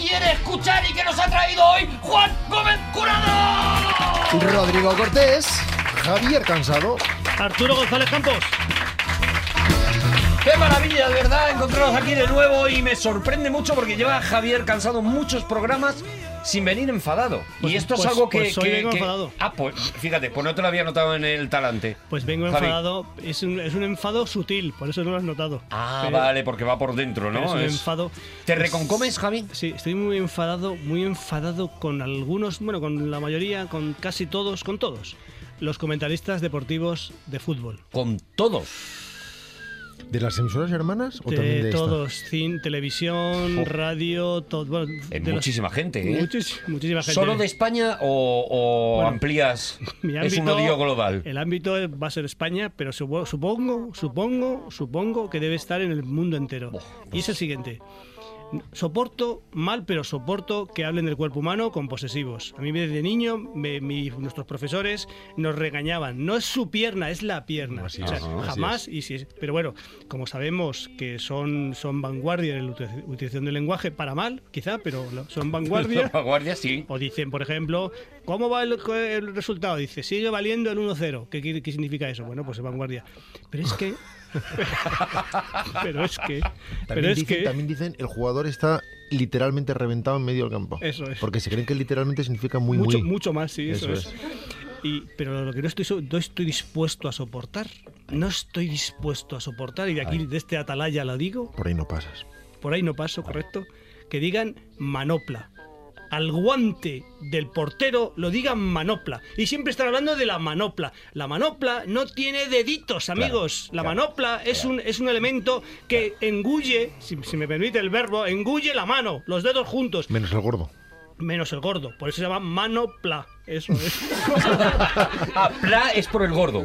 Quiere escuchar y que nos ha traído hoy Juan Gómez Curado. Rodrigo Cortés, Javier Cansado. Arturo González Campos. Qué maravilla, de verdad, encontraros aquí de nuevo y me sorprende mucho porque lleva Javier cansado muchos programas sin venir enfadado. Pues- y esto es pues- algo que... pues que- vengo que- enfadado. Ah, pues fíjate, pues no te lo había notado en el talante. Pues vengo Javi. enfadado. Es un, es un enfado sutil, por eso no lo has notado. Ah, Pero- vale, porque va por dentro, ¿no? es un Es- enfado. ¿Te es- reconcomes, Javi? Sí, estoy muy enfadado, muy enfadado con algunos, bueno, con la mayoría, con casi todos, con todos. Los comentaristas deportivos de fútbol. Con todo. ¿De las emisoras hermanas o también De esta? todos, cine, televisión, radio, todo. Bueno, En de los- muchísima gente, ¿eh? muchis- muchísima gente. ¿Solo de España o, o Bueno, amplías? Mi es un odio global. El ámbito va a ser España, pero supo- supongo, supongo, supongo que debe estar en el mundo entero. Y es el siguiente. Soporto mal, pero soporto que hablen del cuerpo humano con posesivos. A mí desde niño me- mi- nuestros profesores nos regañaban. No es su pierna, es la pierna. Así O sea, es, jamás. Y si es- pero bueno, como sabemos que son, son vanguardia en la uti- utilización del lenguaje, para mal, quizá, pero son vanguardia. La guardia sí. O dicen, por ejemplo, ¿cómo va el, el resultado? Dice, sigue valiendo el 1-0. ¿Qué, qué significa eso? Bueno, pues es vanguardia. Pero es que... pero es que... Pero También, es dicen, que... también dicen el jugador está literalmente reventado en medio del campo. Eso es. Porque se creen que literalmente significa muy, mucho, muy. mucho más, sí, eso, Eso es. Y, pero lo que no estoy, no estoy dispuesto a soportar, no estoy dispuesto a soportar, y de aquí, de este atalaya lo digo, Por ahí no pasas. por ahí no paso, correcto, que digan manopla. Al guante del portero lo digan manopla. Y siempre están hablando de la manopla. La manopla no tiene deditos, amigos. la claro, manopla es, un, es un elemento que engulle, si, si me permite el verbo, engulle la mano, los dedos juntos, Menos el gordo. menos el gordo. Por eso se llama manopla. Eso es. Ah, pla es por el gordo.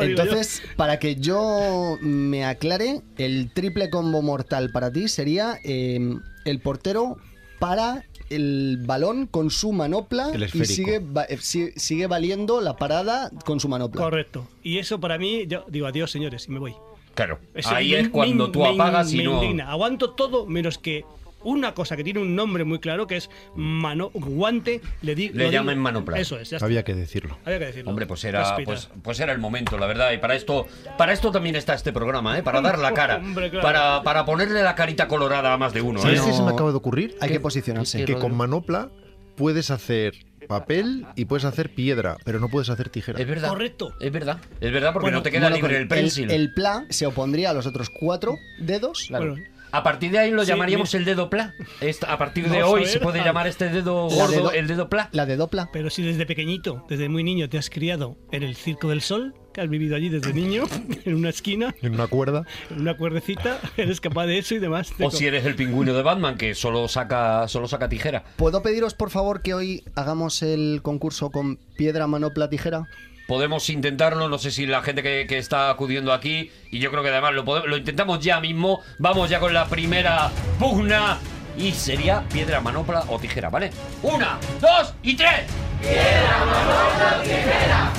Entonces, para que yo me aclare, el triple combo mortal para ti sería eh, el portero para el balón con su manopla y sigue, va- eh, si- sigue valiendo la parada con su manopla. Correcto. Y eso para mí, yo digo adiós, señores, y me voy. Claro. Eso Ahí me- es cuando me- tú me- apagas y me no. indigna. Aguanto todo menos que una cosa que tiene un nombre muy claro que es mano guante le di, Le llaman digo. manopla. eso es ya está. Había que decirlo. Había que decirlo Hombre, pues era, pues, pues era el momento, la verdad. Y para esto, para esto también está este programa, ¿eh? Para dar la cara. Hombre, claro. para, para ponerle la carita colorada a más de uno, ¿eh? ¿Sabes no. qué se me acaba de ocurrir? Hay Que- posicionarse. Que con manopla puedes hacer papel y puedes hacer piedra, pero no puedes hacer tijera. Es verdad. Correcto. Es verdad. Es verdad porque Bueno, no te queda Bueno, libre con el pencil. El, pla se opondría a los otros cuatro dedos. Bueno, A partir de ahí lo Sí, llamaríamos mira. el dedo pla. Esta- a partir de Vamos hoy ver. se puede llamar este dedo La gordo dedo- el dedo pla. La de dopla. pero si desde pequeñito, desde muy niño te has criado en el Circo del Sol, que has vivido allí desde niño, en una esquina, En una cuerda. en una cuerdecita, eres capaz de eso y demás. O si eres el pingüino de Batman que solo saca, solo saca tijera. ¿Puedo pediros, por favor, que hoy hagamos el concurso con piedra, manopla, tijera? Podemos intentarlo, no sé si la gente que, que está acudiendo aquí, y yo creo que además lo, podemos- lo intentamos ya mismo. Vamos ya con la primera pugna. Y sería piedra, manopla o tijera, ¿vale? Una, dos y tres. Piedra, manopla, tijera.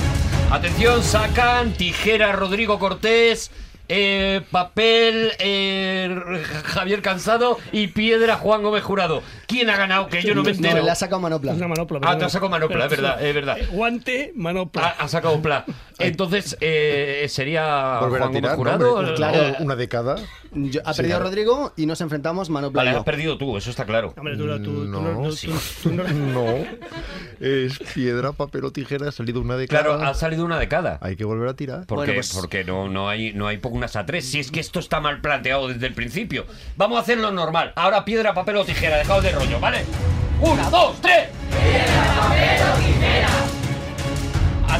Atención, sacan tijera Rodrigo Cortés, eh, papel eh, Javier Cansado y piedra Juan Gómez Jurado. ¿Quién ha ganado? Que yo no me No, entero. le ha sacado manopla. Es una manopla. Ah, te has sacado manopla, es verdad, es verdad. Eh, Guante, manopla. Ha, ha sacado pla. Entonces, eh, sería Volver a Juan Gómez. Jurado. hombre, claro. Una década. Yo- ha Sí, perdido claro. Rodrigo y nos enfrentamos manopla. Vale, has perdido tú, eso está claro. Hombre, tú, tú- tú No, no- tú- sí. tú no- No. Es piedra, papel o tijera. Ha salido una década. Claro, ha salido una década. Hay que volver a tirar. Porque, Bueno, pues- porque no, no hay no hay pugnas a tres. Si es que esto está mal planteado desde el principio. Vamos a hacerlo normal. Ahora piedra, papel o tijera. Dejaos de rollo, ¿vale? Una, dos, tres. Piedra, papel o tijera.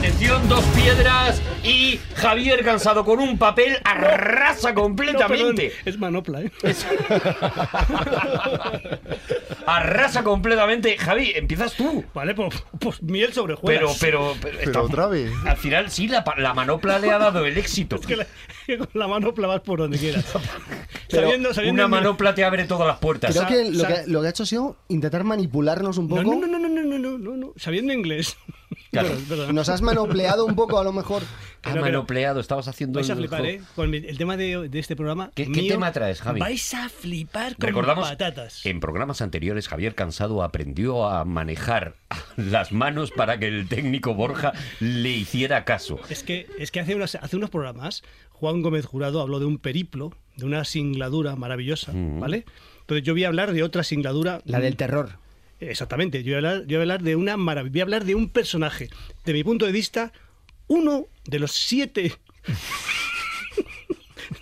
Atención. dos piedras y Javier Cansado con un papel arrasa No, completamente. es manopla, ¿eh? arrasa completamente. Javi, empiezas tú. Vale, pues, pues miel sobre Pero, hojuelas. pero, pero, Pero está- otra vez. Al final sí, la, manopla le ha dado el éxito. Es que, la- con la manopla vas por donde quieras. Pero sabiendo, sabiendo Una manopla te abre todas las puertas. Creo que lo, que lo que ha hecho ha sido intentar manipularnos un No, poco. no, no, no, no, no, no, no, no, no. Sabiendo inglés. Claro. Bueno, perdón. Nos has manopleado un poco a lo mejor. Pero- manopleado, estabas haciendo Vais a el flipar, jo- ¿eh? Con el tema de, de este programa. ¿Qué- tema traes, Javi? Vais a flipar con Recordamos, patatas. en programas anteriores Javier Cansado aprendió a manejar las manos para que el técnico Borja le hiciera caso. Es que, es que hace, unas- hace unos programas, Juan Gómez Jurado habló de un periplo, de una singladura maravillosa, Mm. ¿vale? Entonces yo voy a hablar de otra singladura. La del terror. Exactamente, yo voy a hablar, a hablar de una maravilla, voy a hablar de un personaje. De mi punto de vista, uno de los siete.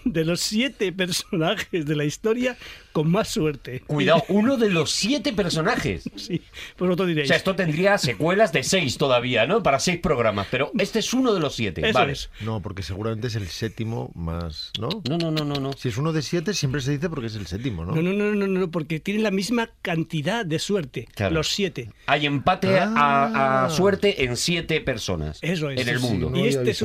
de los siete personajes de la historia con más suerte. Cuidado, uno de los siete personajes. Sí, pues vosotros O diréis. sea, esto tendría secuelas de seis todavía, ¿no? Para seis programas, pero este es uno de los siete. Eso vale. es. No, porque seguramente es el séptimo más, ¿no? No, no, no, no, no. Si es uno de siete, siempre se dice porque es el séptimo, ¿no? No, no, no, no, no, porque tienen la misma cantidad de suerte, Claro. los siete. Hay empate a- a, Ah. suerte en siete personas Eso es. en el Sí, mundo. No y este es,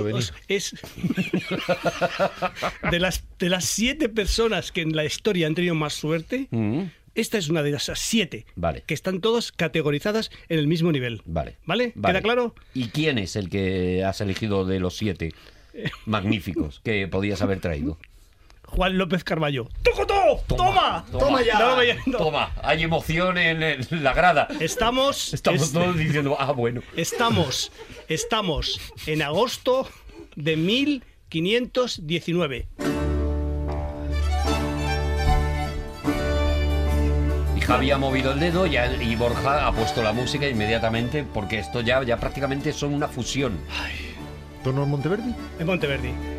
es- de las de las siete personas que en la historia han tenido más suerte, Mm, esta es una de esas siete Vale. que están todas categorizadas en el mismo nivel. Vale. ¿Vale? Vale. ¿Queda claro? ¿Y quién es el que has elegido de los siete magníficos que podías haber traído? Juan López Carballo. ¡Tocotó! ¡Toma! Toma ya! No. Toma, hay emoción en, el- la grada. Estamos, Estamos es- todos diciendo, ah, bueno. estamos, estamos en agosto de 1519. Javi ha movido el dedo ya, y Borja ha puesto la música inmediatamente porque esto ya, ya prácticamente son una fusión. ¿Tono Monteverdi? En Monteverdi.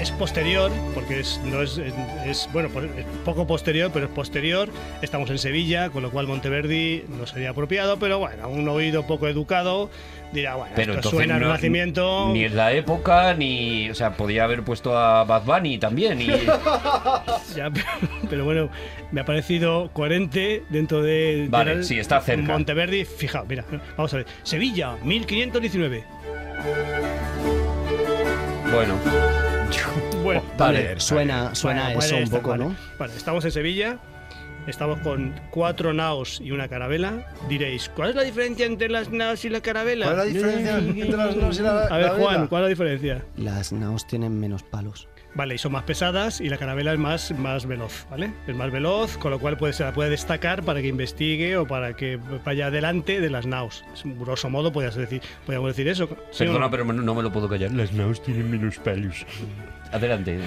Es posterior, porque es, no es, es- bueno, pues es poco posterior, pero es posterior. Estamos en Sevilla, con lo cual Monteverdi no sería apropiado, pero bueno, un oído poco educado dirá, bueno, Pero esto suena no- Renacimiento. Ni es la época, ni. O sea, podía haber puesto a Bad Bunny también. Y, Ya, pero, pero bueno, me ha parecido coherente dentro de. Vale, de sí, está cerca. Monteverdi, fijaos, mira, vamos a ver. Sevilla, 1519. bueno, Bueno, vale. Suena, suena eso un poco. ¿no? Vale, estamos en Sevilla. Estamos con cuatro naos y una carabela. Diréis, ¿cuál es la diferencia entre las naos y la carabela? ¿Cuál es la diferencia entre las naos y la A ver, carabela? Juan, ¿cuál es la diferencia? Las naos tienen menos palos. Vale, y son más pesadas y la carabela es más, más veloz, ¿vale? Es más veloz, con lo cual puede, se la puede destacar para que investigue o para que vaya adelante de las naos. Es un grosso modo, podríamos decir, podríamos decir eso. ¿sí Perdona, no? pero no me lo puedo callar. Las naos tienen menos pelos. Adelante.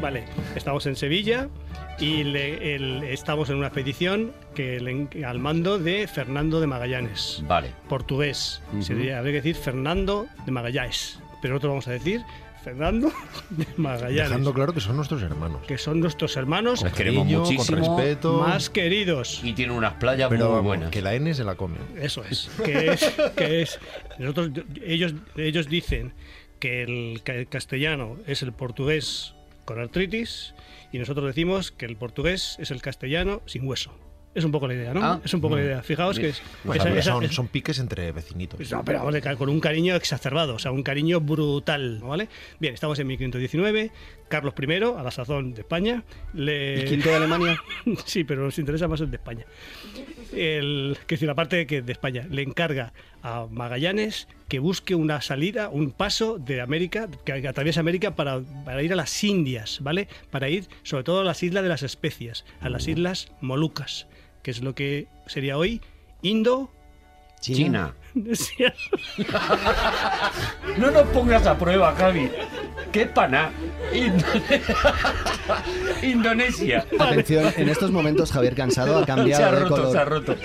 Vale, estamos en Sevilla y le- el- estamos en una expedición que le- al mando de Fernando de Magallanes. Vale. portugués. Ujú. Sería, habría que decir Fernando de Magallanes. Pero nosotros vamos a decir Fernando de Magallanes. Dejando claro que son nuestros hermanos. Que son nuestros hermanos Les queremos Cariño, muchísimo. Con respeto. más queridos. Y tiene unas playas pero muy buenas. que la N se la come. Eso es. Que es, que es nosotros, ellos, ellos dicen que el ca- castellano es el portugués con artritis y nosotros decimos que el portugués es el castellano sin hueso. Es un poco la idea, ¿no? Ah. es un poco la idea. Fijaos que es, Pues esa- también esa- son, es- son piques entre vecinitos. No, pero vamos, con un cariño exacerbado, o sea, un cariño brutal, ¿vale? Bien, estamos en 1519, Carlos I, a la sazón de España, le... ¿Y quinto de Alemania? sí, pero nos interesa más el de España. El, que decir, aparte de que de España, le encarga a Magallanes que busque una salida, un paso de América, que, atraviese América para, para ir a las Indias, ¿vale? Para ir sobre todo a las islas de las especias, a las islas Molucas, que es lo que sería hoy Indo... China. No nos pongas a prueba, Javi. ¿Qué pana? Indonesia. Atención, en estos momentos Javier Cansado ha Se ha cambiado de roto, se ha roto.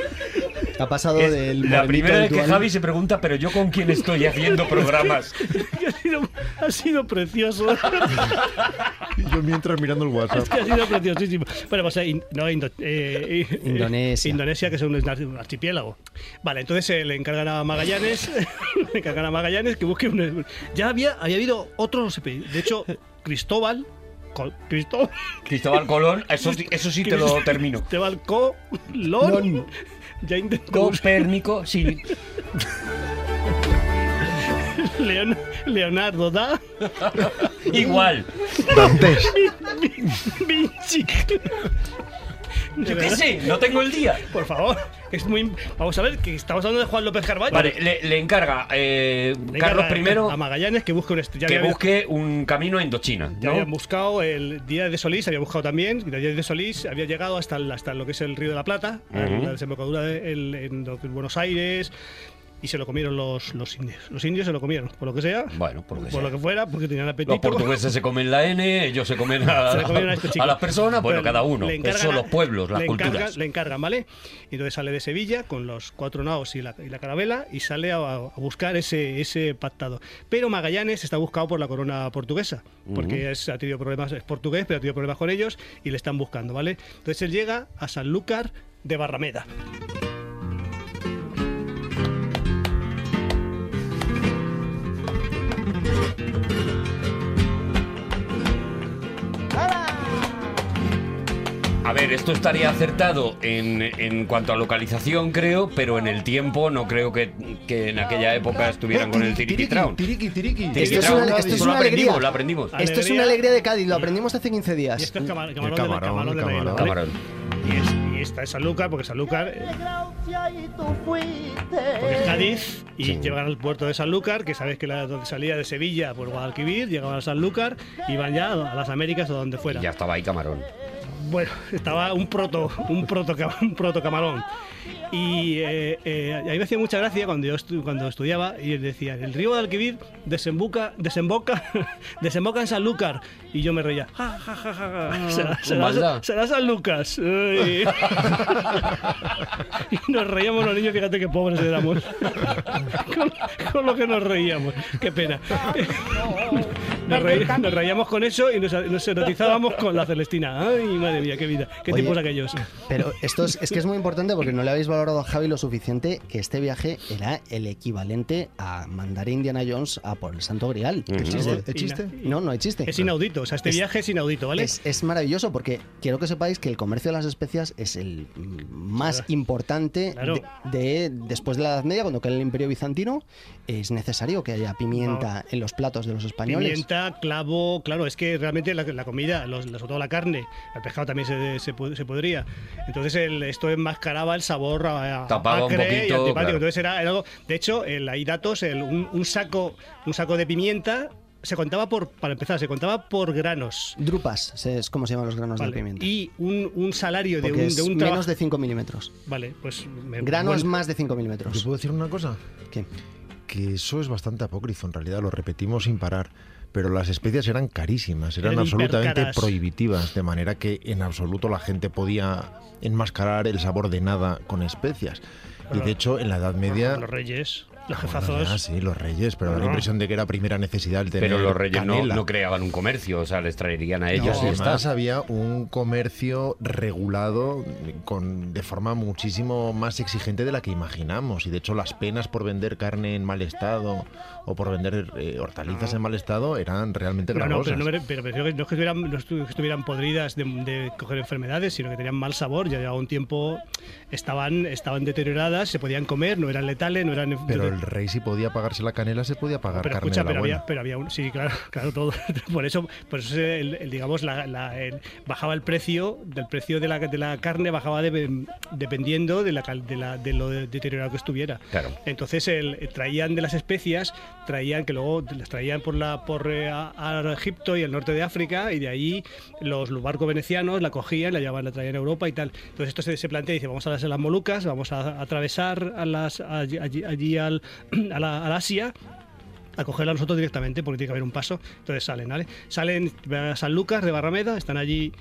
Ha pasado Es del la primera vez que Javi se pregunta, pero yo con quién estoy haciendo programas. ha, sido, ha sido precioso. Yo mientras mirando el WhatsApp. Es que ha sido preciosísimo. Bueno, pues eh, no, Indo- eh, eh, Indonesia. Indonesia, que es un, un archipiélago. Vale, entonces eh, le encargan a Magallanes, le encargan a Magallanes que busque un... Ya había, había habido otros... De hecho, Cristóbal... Col- Cristóbal... Cristóbal Colón, eso, sí- eso sí te lo termino. Cristóbal Colón... Ya intentó... Copérnico, sí. Leon- Leonardo da Igual. Dantes. Vinci. Yo qué sé, no tengo el día. Por favor, es muy... Vamos a ver, que estamos hablando de Juan López Carvalho. Vale, le, le encarga eh, Le Carlos encarga I A Magallanes que busque un... est- ya que había- busque un camino a Indochina. Ya ¿no? habían buscado el Día de Solís, había buscado también. El Día de Solís había llegado hasta, el- hasta lo que es el Río de la Plata, Ujú. la desembocadura de, el- en Buenos Aires, y se lo comieron los, los indios. Los indios se lo comieron, por lo que sea, Bueno, por lo que por sea. lo que fuera, porque tenían apetito. Los portugueses se comen la N, ellos se comen a, Se a este a las personas, bueno, Pero cada uno. Eso a- los pueblos, las le culturas. encargan- le encargan, ¿vale? Y entonces sale de Sevilla con los cuatro naos y la, y la carabela y sale a, a buscar ese, ese pactado. Pero Magallanes está buscado por la corona portuguesa, porque es- ha tenido problemas, es portugués, pero ha tenido problemas con ellos y le están buscando, ¿vale? Entonces él llega a Sanlúcar de Barrameda. A ver, esto estaría acertado en, en cuanto a localización, creo, pero en el tiempo no creo que, que en aquella época estuvieran con el tiriquitraun. Tiriqui, tiriqui. Esto es una- esto es una lo aprendimos, alegría. lo aprendimos. Esto es una Alegría. de Cádiz, lo aprendimos hace 15 Y días. esto es cama- El camarón, de- camarón, camarón el de camarón. Camarón. Y, es- y está en Sanlúcar, porque Sanlúcar eh, porque es Cádiz y Sí. llegan al puerto de Sanlúcar, que sabes que la, donde salía de Sevilla por Guadalquivir, llegaban a Sanlúcar, iban ya a las Américas o donde fuera. Y ya estaba ahí Camarón. Bueno, estaba un proto, un proto, un proto camarón. Y eh, eh, a mí me hacía mucha gracia cuando yo estu- cuando estudiaba y él decía, el río Guadalquivir desemboca, desemboca, desemboca en Sanlúcar. Y yo me reía, ja, ja, ja, ja, ja. Será, con será- maldad. será San Lucas. Y nos reíamos los niños, fíjate qué pobres éramos. con, con lo que nos reíamos. Qué pena. Nos, reí- nos reíamos con eso y nos, nos erotizábamos con la Celestina. Ay, madre mía, qué vida. Qué Oye, tiempos aquellos. Pero esto es, es que es muy importante porque no le habéis valorado a Javi lo suficiente que este viaje era el equivalente a mandar a Indiana Jones a por el Santo Grial. Ujú. ¿Chiste? ¿Es chiste? No, no chiste. Es inaudito. O sea, este Es- viaje es inaudito, ¿vale? Es, es maravilloso porque quiero que sepáis que el comercio de las especias es el más Claro. importante Claro. de, de- después de la Edad Media, cuando cae el Imperio Bizantino, es necesario que haya pimienta en los platos de los españoles. Pimienta, clavo, claro, es que realmente la, la comida, los- sobre todo la carne, el pescado también se, se, se podría. Entonces el, esto enmascaraba el sabor a, a- Tapaba un acre y poquito, antipático. claro. Entonces era, era algo. De hecho, el, hay datos, el- un, un saco, un saco de pimienta se contaba por, para empezar, se contaba por granos. Drupas es como se llaman los granos Vale, de pimienta. Y un, un salario de porque un, es de un menos de 5 milímetros. Vale, pues. me- Grano es bueno, más de 5 ¿Te milímetros. puedo decir una cosa? ¿Qué? Que eso es bastante apócrifo, en realidad, lo repetimos sin parar. Pero las especias eran carísimas, eran, Eran absolutamente prohibitivas, de manera que en absoluto la gente podía enmascarar el sabor de nada con especias. Y de hecho, en la Edad Media... Los reyes, los Bueno, jefazos. ya, sí, los reyes, pero da la impresión de que era primera necesidad el tener Pero los reyes no, creaban un comercio, o sea, les traerían a ellos Y y ya está. además había un comercio regulado con, de forma muchísimo más exigente de la que imaginamos. Y de hecho las penas por vender carne en mal estado o por vender eh, hortalizas en mal estado eran realmente No, no, gravosas. pero, no, pero no es que estuvieran, no estuvieran podridas de, de coger enfermedades, sino que tenían mal sabor. Ya llevaba un tiempo, estaban, estaban deterioradas, se podían comer, no eran letales, no eran. Pero el rey si podía pagarse la canela se podía pagar pero carne escucha, de la pero buena. había, pero había un, sí, claro, claro, todo. Por eso, por eso el, el, digamos, la, la- el- bajaba el precio, del precio de la, de la carne bajaba de- dependiendo de, la, de, la, de lo deteriorado que estuviera. Claro. Entonces el- traían de las especias, traían que luego las traían por la por eh, a, a Egipto y el norte de África y de ahí los, barcos venecianos la cogían, la llevaban, la traían a Europa y tal. Entonces esto se, se plantea, dice, vamos a las, a las Molucas, vamos a, a atravesar a las, allí, allí- allí al, a, la, al Asia a cogerla nosotros directamente porque tiene que haber un paso. Entonces salen, ¿vale? Salen a San Lucas de Barrameda, están allí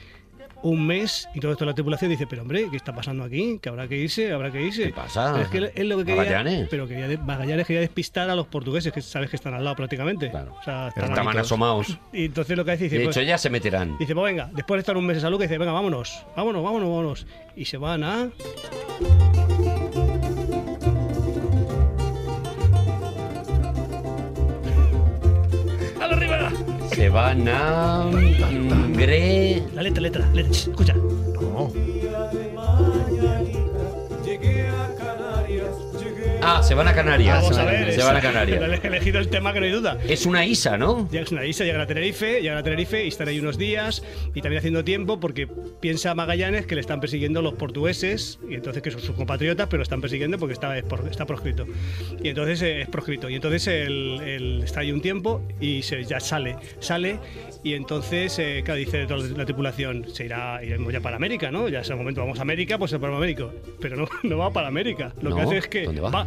un mes y todo esto la tripulación dice, pero hombre, ¿qué está pasando aquí? Que habrá que irse, habrá que irse. ¿Qué pasa? Pero es que él, lo que quería, Magallanes. pero quería, Magallanes quería despistar a los portugueses, que sabes que están al lado prácticamente. Claro. O sea, están Estaban asomados. Y entonces lo que hace dice, De pues, hecho, ya se meterán. dice, pues venga, después de estar un mes en salud, que dice, venga, vámonos, vámonos, vámonos, vámonos. Y se van. ¡A Se van a. Gre. La letra, letra, letra, ch, escucha. No. Ah, se van a Canarias. Vamos a ver. Se van a es- Canarias. He elegido el tema que no hay duda. Es una isa, ¿no? Llegan a una isla, llegan a Tenerife, llegan a Tenerife y están ahí unos días y también haciendo tiempo porque piensa Magallanes que le están persiguiendo los portugueses y entonces que son sus compatriotas, pero lo están persiguiendo porque está, es está proscrito. Y entonces eh, es proscrito. Y entonces él, él está ahí un tiempo y se, ya sale, sale y entonces, eh, claro, dice toda la tripulación, se irá, iremos ya para América, ¿no? Ya es el momento, vamos a América, pues para América. Pero no, no va para América. Lo que hace es que ¿dónde va?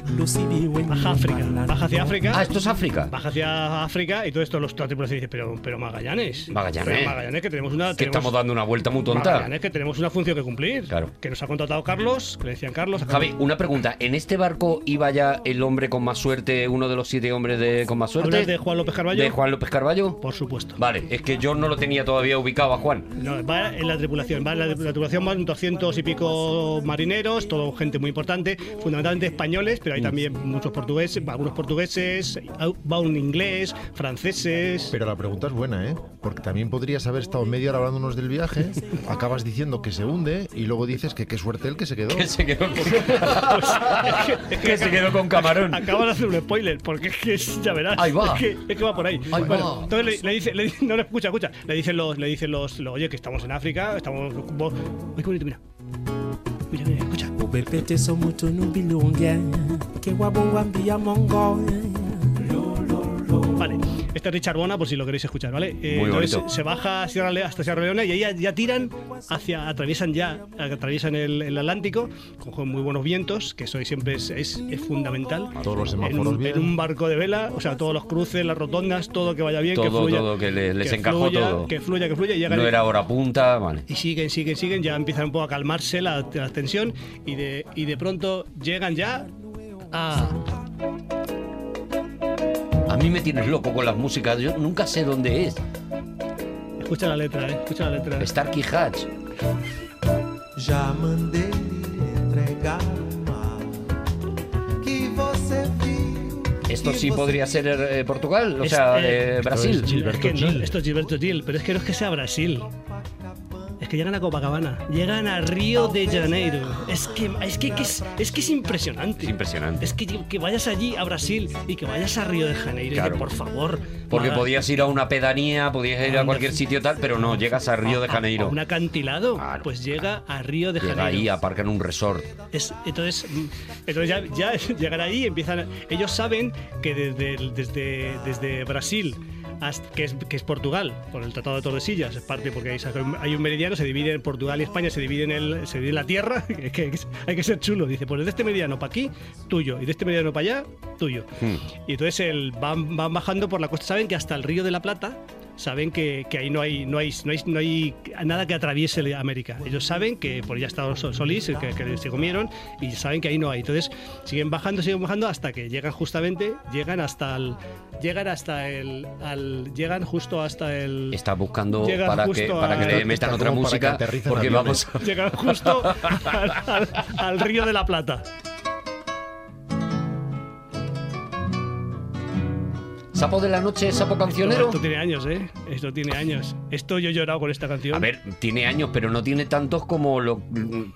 Baja África, baja hacia África. Ah, esto es África. Baja hacia África y todo esto los, la tripulación dice, pero, pero Magallanes. Magallanes. Pero Magallanes que tenemos una... Que tenemos- estamos dando una vuelta muy tonta. Magallanes que tenemos una función que cumplir. Claro. Que nos ha contratado Carlos, que le decían Carlos. Javi, Carlos- una pregunta. ¿En este barco iba ya el hombre con más suerte, uno de los siete hombres de, con más suerte? ¿Hablas de Juan López Carballo? ¿De Juan López Carballo? Por supuesto. Vale, es que yo no lo tenía todavía ubicado a Juan. No, va en la tripulación. Va en la, la tripulación van 200 y pico marineros, todo gente muy importante, fundamentalmente españoles, pero hay también muchos portugueses, algunos portugueses, va un inglés, franceses. Pero la pregunta es buena, ¿eh? Porque también podrías haber estado media hora hablándonos del viaje, acabas diciendo que se hunde y luego dices que qué suerte el que se quedó. Que se quedó con, es que se quedó con camarón. Acabo de hacer un spoiler, porque es que es- ya verás. Ahí va. Es que, es que va por ahí. Ahí Bueno, va. entonces le, le dice, le no, escucha, escucha. Le dicen los, le dicen los, los, oye, que estamos en África, estamos. vos- Uy, qué bonito, mira. Mira, mira, bepete so moto nubilunge ke wabongwa mbia mongo lo, lo, lo. Vale. Este es Richard Bona, por si lo queréis escuchar, ¿vale? Eh, Muy entonces bonito. se baja a Sierra hasta Sierra Leona y ahí ya, ya tiran hacia, atraviesan ya, atraviesan el, el Atlántico con muy buenos vientos, que eso siempre es, es, es fundamental. Todos los semáforos bien. en un barco de vela, o sea, todos los cruces, las rotondas, todo que vaya bien, que fluya. todo, que le- les que encajó fluya, todo. Que fluya, que fluya y No era hora punta, vale. y siguen, siguen, siguen, ya empiezan un poco a calmarse la, la tensión y de, y de pronto llegan ya a... A mí me tienes loco con las músicas, yo nunca sé dónde es. Escucha la letra, eh, escucha la letra. Starkey Hatch. já mandei entregar Esto sí podría ser eh, Portugal, o Es, sea, eh, de Brasil. es Gilberto Es que no, Gil. esto es Gilberto Gil, pero es que no es que sea Brasil. Que llegan a Copacabana, llegan a Río de Janeiro. Es que es, que, que es, es que es impresionante. Es impresionante. Es que, que vayas allí a Brasil y que vayas a Río de Janeiro. y Claro. que, por favor. Porque Maga- podías ir a una pedanía, podías ir a cualquier sitio tal, pero no, llegas a Río de a- a Janeiro. un acantilado, Claro. pues llega a Río de Llega Janeiro. ahí, aparca en un resort. Es- entonces, mm, entonces ya, ya llegan ahí empiezan. Ellos saben que desde, desde, desde Brasil, hasta- que, es, que es Portugal, por el Tratado de Tordesillas, es parte porque hay, hay un meridiano, se divide en Portugal y España, se divide en, el, se divide en la tierra, que, que- que hay que ser chulo. Dice, pues de este meridiano para aquí, tuyo, y de este meridiano para allá, tuyo. Hmm. Y entonces el, van, van bajando por la costa, saben que hasta el Río de la Plata saben que, que ahí no hay, no, hay, no, hay, no hay nada que atraviese América. Ellos saben que, por ya está Sol- Solís, que, que se comieron, y saben que ahí no hay. Entonces siguen bajando, siguen bajando hasta que llegan justamente, llegan hasta el... Llegan hasta el... Al, llegan justo hasta el... Está buscando para que, para que a- le metan otra música, porque aviones. vamos... Llegan justo al, al- al Río de la Plata. Sapo de la noche, sapo cancionero. Esto tiene años, ¿eh? Esto tiene años. Esto yo he llorado con esta canción. A ver, tiene años, pero no tiene tantos como lo,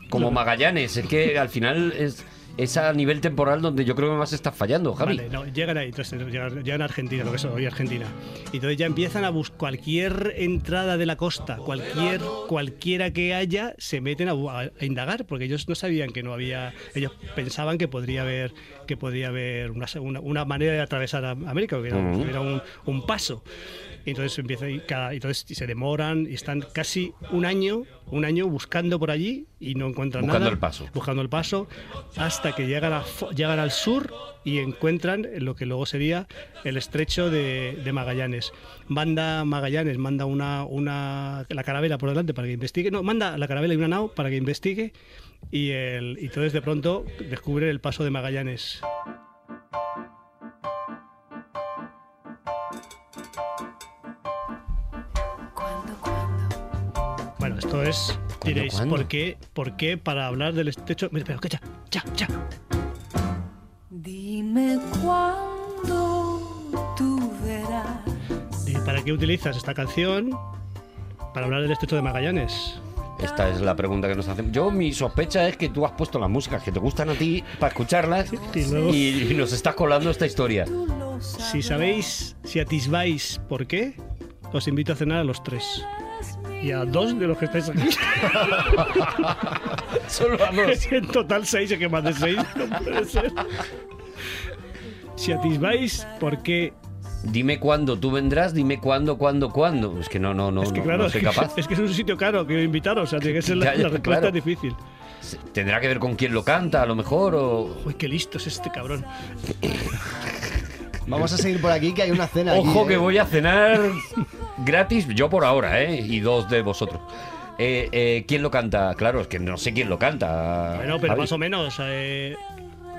como Magallanes. Es que al final es, es a nivel temporal donde yo creo que más está fallando, Javi. Vale, no, llegan ahí, entonces llegan, llegan a Argentina, lo que es hoy Argentina. Y entonces ya empiezan a buscar cualquier entrada de la costa, cualquier cualquiera que haya, se meten a, a- indagar, porque ellos no sabían que no había, ellos pensaban que podría haber, que podría haber una, una, una manera de atravesar América, que era, era un, un paso. Y entonces empieza y cada, y entonces se demoran y están casi un año, un año buscando por allí y no encuentran Buscando nada. el paso. Buscando el paso hasta que llegan, a llegan al sur y encuentran lo que luego sería el estrecho de, de Magallanes. Manda Magallanes, manda una, una la carabela por delante para que investigue. No, manda la carabela y una nao para que investigue y, el, y entonces de pronto descubre el paso de Magallanes. Esto es, diréis, cuándo? ¿por qué, ¿por qué para hablar del estrecho? Mira, pero escucha, ya, ya. Dime cuándo tú verás. ¿Y para qué utilizas esta canción? Para hablar del estrecho de Magallanes. Esta es la pregunta que nos hacemos. Yo, mi sospecha es que tú has puesto las músicas que te gustan a ti para escucharlas Y luego- y, y nos estás colando esta historia. Si sabéis, si atisbáis por qué, os invito a cenar a los tres. Y a dos de los que estáis aquí. Solo a dos. en total seis, es que más de seis no puede ser. Si atisbáis por qué. Dime cuándo tú vendrás, dime cuándo, cuándo, cuándo. Es que no, no, no, es que no, claro, no soy es que- capaz. es que es un sitio caro que invitaros, o sea, tiene que ser la, Ya, ya, la respuesta claro. es difícil. ¿Tendrá que ver con quién lo canta, a lo mejor? O... Uy, qué listo es este cabrón. Vamos a seguir por aquí, que hay una cena aquí, Ojo que ¿eh? voy a cenar gratis, yo por ahora, ¿eh? Y dos de vosotros. Eh, eh, ¿Quién lo canta? Claro, es que no sé quién lo canta. Bueno, pero Javi. más o menos. Eh,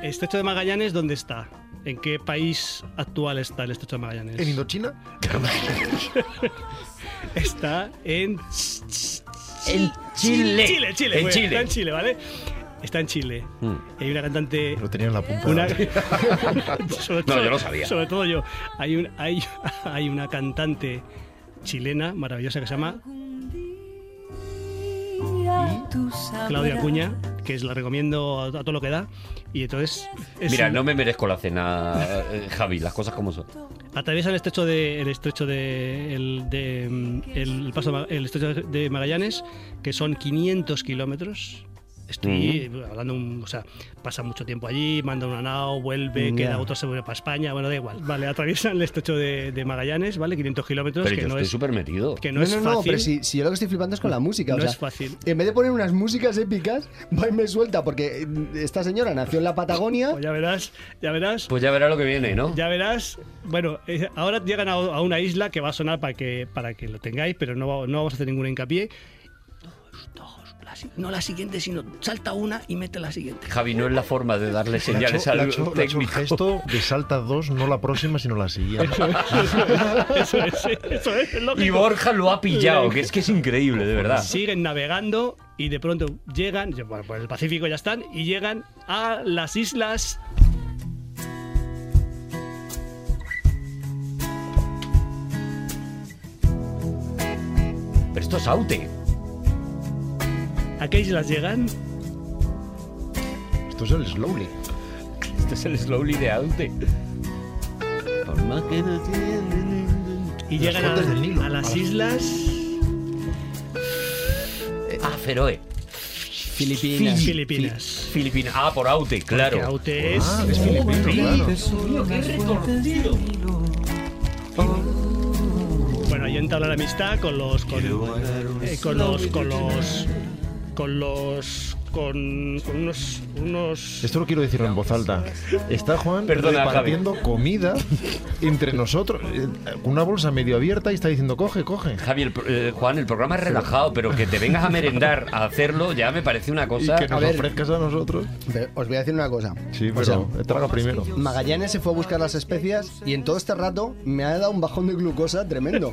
¿Estrecho de Magallanes dónde está? ¿En qué país actual está el Estrecho de Magallanes? ¿En Indochina? Está en En Chile. Chile, Chile, En pues, Chile. Está en Chile, ¿vale? Está en Chile. Mm. Hay una cantante. Lo tenía en la punta. Una, de la- sobre No, yo lo sabía. Sobre todo yo. Hay, un, hay, hay una cantante chilena maravillosa que se llama. Claudia Acuña, que es la recomiendo a, a todo lo que da. Y entonces. es Mira, un- no me merezco la cena, eh, Javi, las cosas como son. Atraviesa el estrecho de el estrecho de el, de, mm, el paso el estrecho de Magallanes, que son 500 kilómetros. Estoy hablando, un- o sea, pasa mucho tiempo allí, manda una nao, vuelve, queda otro se vuelve para España, bueno, da igual. Vale, atraviesan el estrecho de, de Magallanes, ¿vale? 500 kilómetros, Pero que yo no estoy es, súper metido. que no, No, es no, fácil. no, pero si, si yo lo que estoy flipando es con la música. o no sea, es fácil. En vez de poner unas músicas épicas, va y me suelta, porque esta señora nació en la Patagonia. Pues ya verás, ya verás. Pues ya verá lo que viene, ¿no? Ya verás, bueno, eh, ahora llegan a, a una isla que va a sonar para que, para que lo tengáis, pero no, va- no vamos a hacer ningún hincapié. No la siguiente, sino salta una y mete la siguiente. Javi, no es la forma de darle señales al hecho- le ha hecho un técnico. gesto de salta dos, no la próxima, sino la siguiente. Eso es, eso es, es lógico. Y Borja lo ha pillado, que es que es increíble, de verdad. Siguen navegando y de pronto llegan, bueno, por el Pacífico ya están, y llegan a las islas. Pero esto es Aute. ¿A qué islas llegan? Esto es el slowly. Este es el slowly de Aute. Por más que no tienen- Y llegan a, fuentes del Nilo. a las A las- islas. Ah, Feroe. Filipinas. Filipinas. Filipinas. Ah, por Aute, claro. Aute es. Ah, es filipino, claro. Bueno, ahí entabla la amistad con los con, eh, con los con los con los con, con unos unos Esto lo quiero decirlo en voz alta. Está Juan Perdona, repartiendo comida entre nosotros, eh, con una bolsa medio abierta y está diciendo, coge, coge. Javi, el pro- eh, Juan, el programa es relajado, pero que te vengas a merendar a hacerlo ya me parece una Y cosa. que nos ver. ofrezcas a nosotros. Os voy a decir una cosa. Sí, O pero sea, traga primero. Magallanes se fue a buscar las especias y en todo este rato me ha dado un bajón de glucosa tremendo.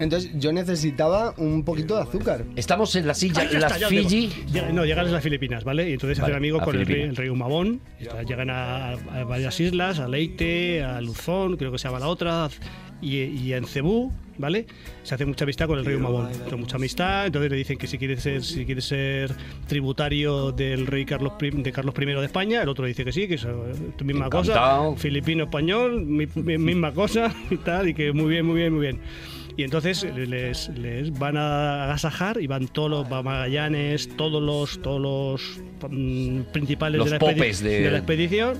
Entonces yo necesitaba un poquito de azúcar. Estamos en la silla, Ay, las está. Fiji. Llega- no, llegan a las Filipinas, ¿vale? Y entonces Vale, hacen amigos con el rey, el rey Humabón. Llegan a, a varias islas, a Leyte, a Luzón, creo que se llama la otra, y, y en Cebú, ¿vale? Se hace mucha amistad con el rey Humabón. Mucha amistad, entonces le dicen que si quiere ser, si quiere ser tributario del rey Carlos, I- de Carlos I de España, el otro dice que sí, que es eh, misma Encantado. cosa. Filipino, español, mi- mi- misma cosa y tal, y que muy bien, muy bien, muy bien. Y entonces les, les van a agasajar y van todos los Magallanes, todos los, todos los mm, principales Los de, la de- de la expedición.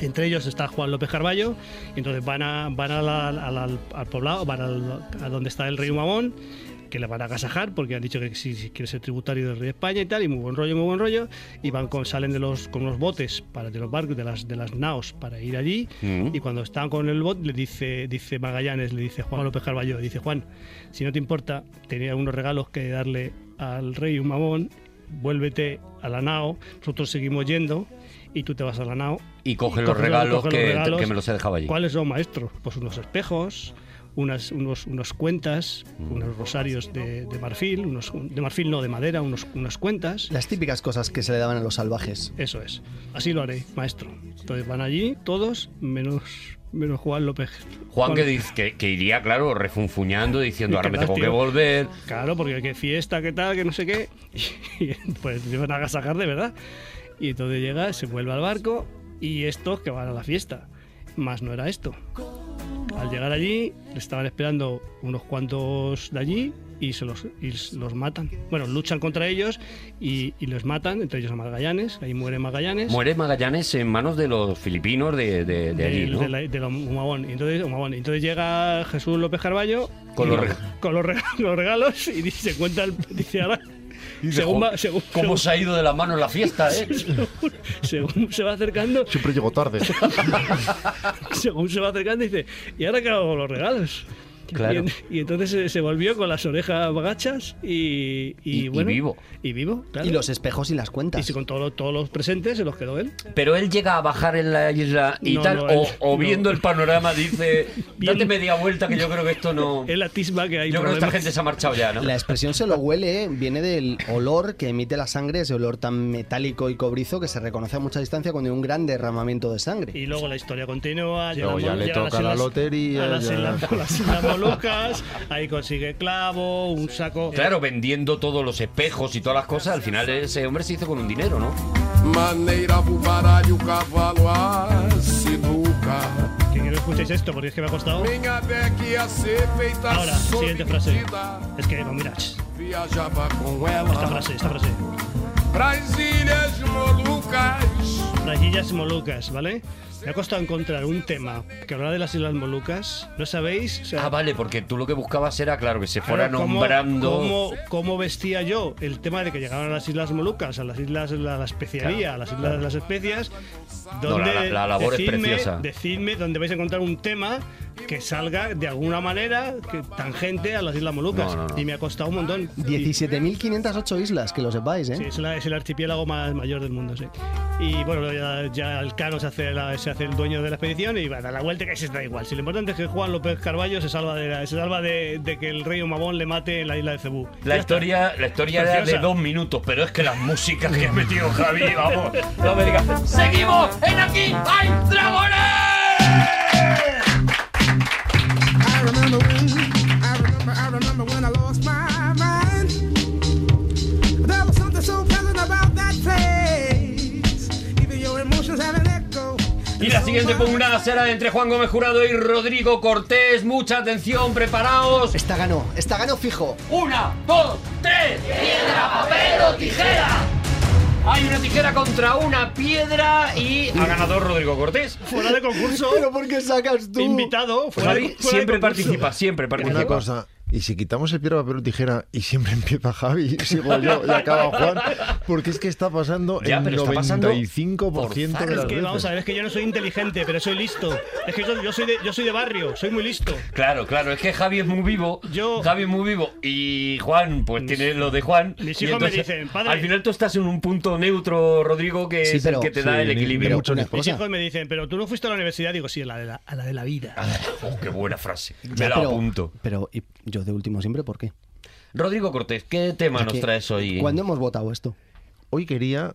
Entre ellos está Juan López Carballo, y entonces van, a, van a la- a la- al poblado, van a donde está el rey Mamón, que le van a agasajar porque han dicho que sí, sí quiere ser tributario del rey de España y tal, y muy buen rollo, muy buen rollo, y van con, salen de los, con los botes para, de los barcos, de las, de las naos para ir allí, Mm. y cuando están con el bot le dice, dice Magallanes, le dice Juan López Carballo, dice Juan, si no te importa, tenía unos regalos que darle al rey un mamón, vuélvete a la nao, nosotros seguimos yendo y tú te vas a la nao Y coge y los coge regalos, coge que, los regalos. que me los he dejado allí. ¿Cuáles son, maestro? Pues unos espejos, unas, unos, unos cuentas, Mm. unos rosarios de, de marfil, unos, de marfil no, de madera, unos, unas cuentas. Las típicas cosas que se le daban a los salvajes. Eso es. Así lo haré, maestro. Entonces van allí todos, menos, menos Juan López. Juan que, dice, que, que iría, claro, refunfuñando, diciendo, ahora me ¿Qué tal, tengo que tío? volver. Claro, porque qué fiesta, qué tal, que no sé qué. Y pues te van a agasajar de verdad. Y entonces llega, se vuelve al barco y estos que van a la fiesta. Más no era esto. Al llegar allí, le estaban esperando unos cuantos de allí y se los, y los matan. Bueno, luchan contra ellos y, y los matan, entre ellos a Magallanes. Ahí muere Magallanes. Muere Magallanes en manos de los filipinos de, de, de allí, del- ¿no? de la- de la Humabón. Entonces, Humabón. Entonces llega Jesús López Carballo Con los reg- con los, reg- los regalos y dice, se cuenta el, dice ahora Según, "Jo, va, según, ¿Cómo se ha ido de la mano en la fiesta, eh? según- según se va acercando Siempre llego tarde. según se va acercando dice y ahora qué hago con los regalos Claro. y, en- y entonces se, se volvió con las orejas gachas y, y, Y- y bueno vivo. y vivo claro. Y los espejos y las y cuentas. se- con todo- todos los presentes se los quedó él Pero él llega a bajar en la isla y No, tal, no, o, él- o no. viendo el panorama dice, date media vuelta que yo creo que esto no... él atisba que hay Yo creo que esta gente se ha marchado ya, ¿no? La expresión se lo huele ¿eh? viene del olor que emite la sangre, ese olor tan metálico y cobrizo que se reconoce a mucha distancia cuando hay un gran derramamiento de sangre. Y luego la historia continúa. Luego llega ya le toca la lotería, A las, ya. islas, a las Islas Molucas. Ahí consigue clavo, un saco. Claro, vendiendo todos los espejos y todas las cosas, al final ese hombre se hizo con un dinero, ¿no? Maneira pro baralho, o cavalo a sinuca. Que quiero que escuchéis esto porque es que me ha costado. Ahora, siguiente frase. Es que, no, mira, esta frase, esta frase. Molucas. Las Islas Molucas, ¿vale? Me ha costado encontrar un tema que habla de las Islas Molucas. ¿No sabéis? O sea, Ah, vale, porque tú lo que buscabas era, claro, que se Claro, fuera ¿cómo- nombrando... Cómo, cómo vestía yo el tema de que llegaban a las Islas Molucas, a las Islas de la, la especialía, a las Islas de las especias? No, la- la- la labor es decidme, preciosa. Decidme dónde vais a encontrar un tema que salga de alguna manera que tangente a las Islas Molucas. No, no, no. Y me ha costado un montón. 17.508 islas, que lo sepáis, ¿eh? Sí, es, la- es el archipiélago más mayor del mundo, sí. Y bueno, ya, ya se hace, la- se hace el dueño de la expedición y va a dar la vuelta que se da igual. Si lo importante es que Juan López Carballo se salva de, la- se salva de, de que el rey Omabón le mate en la isla de Cebú. La Ya está. historia, la historia era de dos minutos, pero es que las músicas que ha metido Javi, vamos, no me digas. ¡Seguimos en Aquí hay dragones! Y la siguiente pugna será entre Juan Gómez Jurado y Rodrigo Cortés. Mucha atención, preparaos. Esta ganó, esta ganó fijo. Una, dos, tres. Piedra, papel o tijera. Hay una tijera contra una piedra y ha ganado Rodrigo Cortés. Fuera de concurso. ¿Pero por qué sacas tú? Invitado. Pues Fuera, de- Javi fuera de siempre concurso. participa, siempre participa. Una cosa, y si quitamos el piedra, papel o tijera y siempre empieza Javi, sigo yo y acaba Juan, porque es que está pasando Ya, el pero está pasando 95% por de las Es que veces. vamos a ver, es que yo no soy inteligente, pero soy listo. Es que yo, yo soy de, yo soy de barrio, soy muy listo. Claro, claro, es que Javi es muy vivo. Yo- Javi es muy vivo. Y Juan, pues tiene lo de Juan. mis hijos me dicen, "Padre". Al final tú estás en un punto neutro, Rodrigo, que Sí, es pero- el que te da sí, el ni- equilibrio. mucho Mis cosa. hijos me dicen, pero tú no fuiste a la universidad. Digo, sí, a la de la, a la, de la vida. Oh, qué buena frase. Me Ya, la pero, apunto. pero ¿y yo de último siempre, ¿por qué? Rodrigo Cortés, ¿qué tema nos Que- traes hoy? ¿Cuándo hemos votado esto? Hoy quería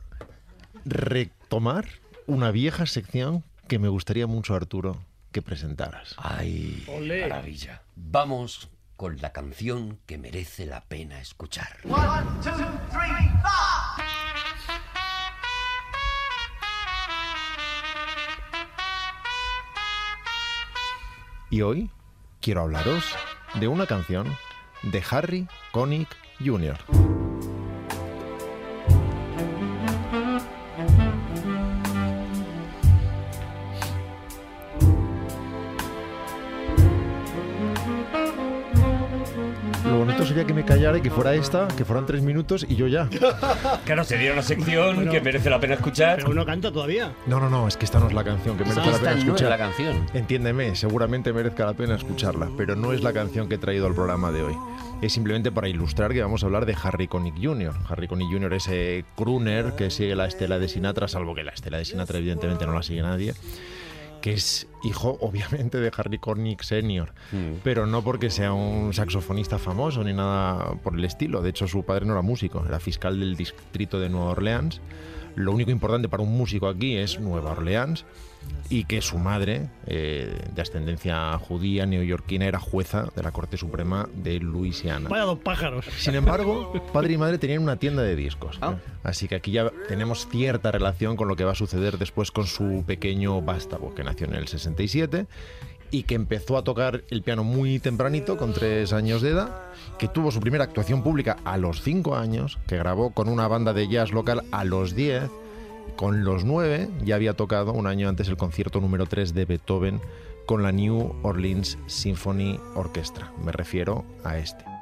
retomar una vieja sección que me gustaría mucho, Arturo, que presentaras. Ay, Olé. maravilla. Vamos con la canción que merece la pena escuchar. Y hoy quiero hablaros de una canción de Harry Connick Jr. sería que me callara y que fuera esta, que fueran tres minutos y yo ya. Claro, sería una sección Bueno. que merece la pena escuchar. Pero uno canta todavía. No, no, no, es que esta no es la canción que merece la pena escuchar. la canción. Entiéndeme, seguramente merezca la pena escucharla, pero no es la canción que he traído al programa de hoy. Es simplemente para ilustrar que vamos a hablar de Harry Connick Jr. Harry Connick Jr. es ese crooner que sigue la estela de Sinatra, salvo que la estela de Sinatra evidentemente no la sigue nadie, que es hijo obviamente de Harry Connick Sr., Mm. pero no porque sea un saxofonista famoso ni nada por el estilo. De hecho, su padre no era músico, era fiscal del distrito de Nueva Orleans. Lo único importante para un músico aquí es Nueva Orleans y que su madre, eh, de ascendencia judía neoyorquina, era jueza de la Corte Suprema de Luisiana. Vaya dos pájaros. Sin embargo, padre y madre tenían una tienda de discos. Ah. Así que aquí ya tenemos cierta relación con lo que va a suceder después con su pequeño vástago, que nació en el 67 y que empezó a tocar el piano muy tempranito, con tres años de edad, que tuvo su primera actuación pública a los cinco años, que grabó con una banda de jazz local a los 10, con los nueve ya había tocado un año antes el concierto número 3 de Beethoven con la New Orleans Symphony Orchestra. Me refiero a este.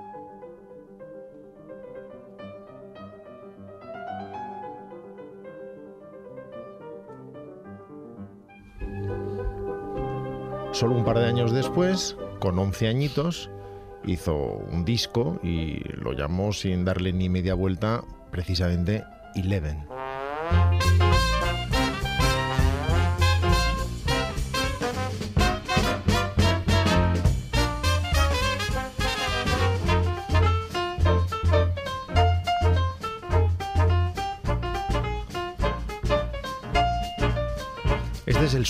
Solo un par de años después, con 11 añitos, hizo un disco y lo llamó sin darle ni media vuelta precisamente Eleven.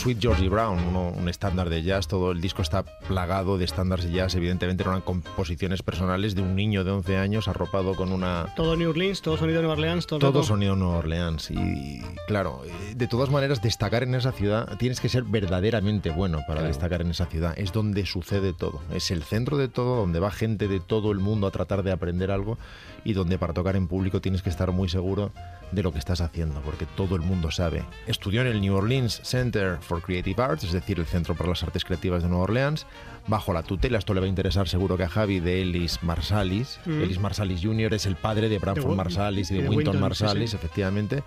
Sweet Georgie Brown, uno- un estándar de jazz. Todo el disco está plagado de estándares de jazz. Evidentemente eran composiciones personales de un niño de 11 años arropado con una Todo New Orleans, todo sonido de Nueva Orleans, todo. sonido Nueva Orleans. Y claro, eh, de todas maneras, destacar en esa ciudad tienes que ser verdaderamente bueno para Claro. destacar en esa ciudad. Es donde sucede todo. Es el centro de todo, donde va gente de todo el mundo a tratar de aprender algo y donde para tocar en público tienes que estar muy seguro de lo que estás haciendo, porque todo el mundo sabe. Estudió en el New Orleans Center for Creative Arts, es decir, el Centro para las Artes Creativas de Nueva Orleans, bajo la tutela, esto le va a interesar seguro que a Javi, de Ellis Marsalis. Mm. Ellis Marsalis Jr. es el padre de Bradford Wi- Marsalis y de, Winton, Winton, sí, Marsalis, sí. efectivamente,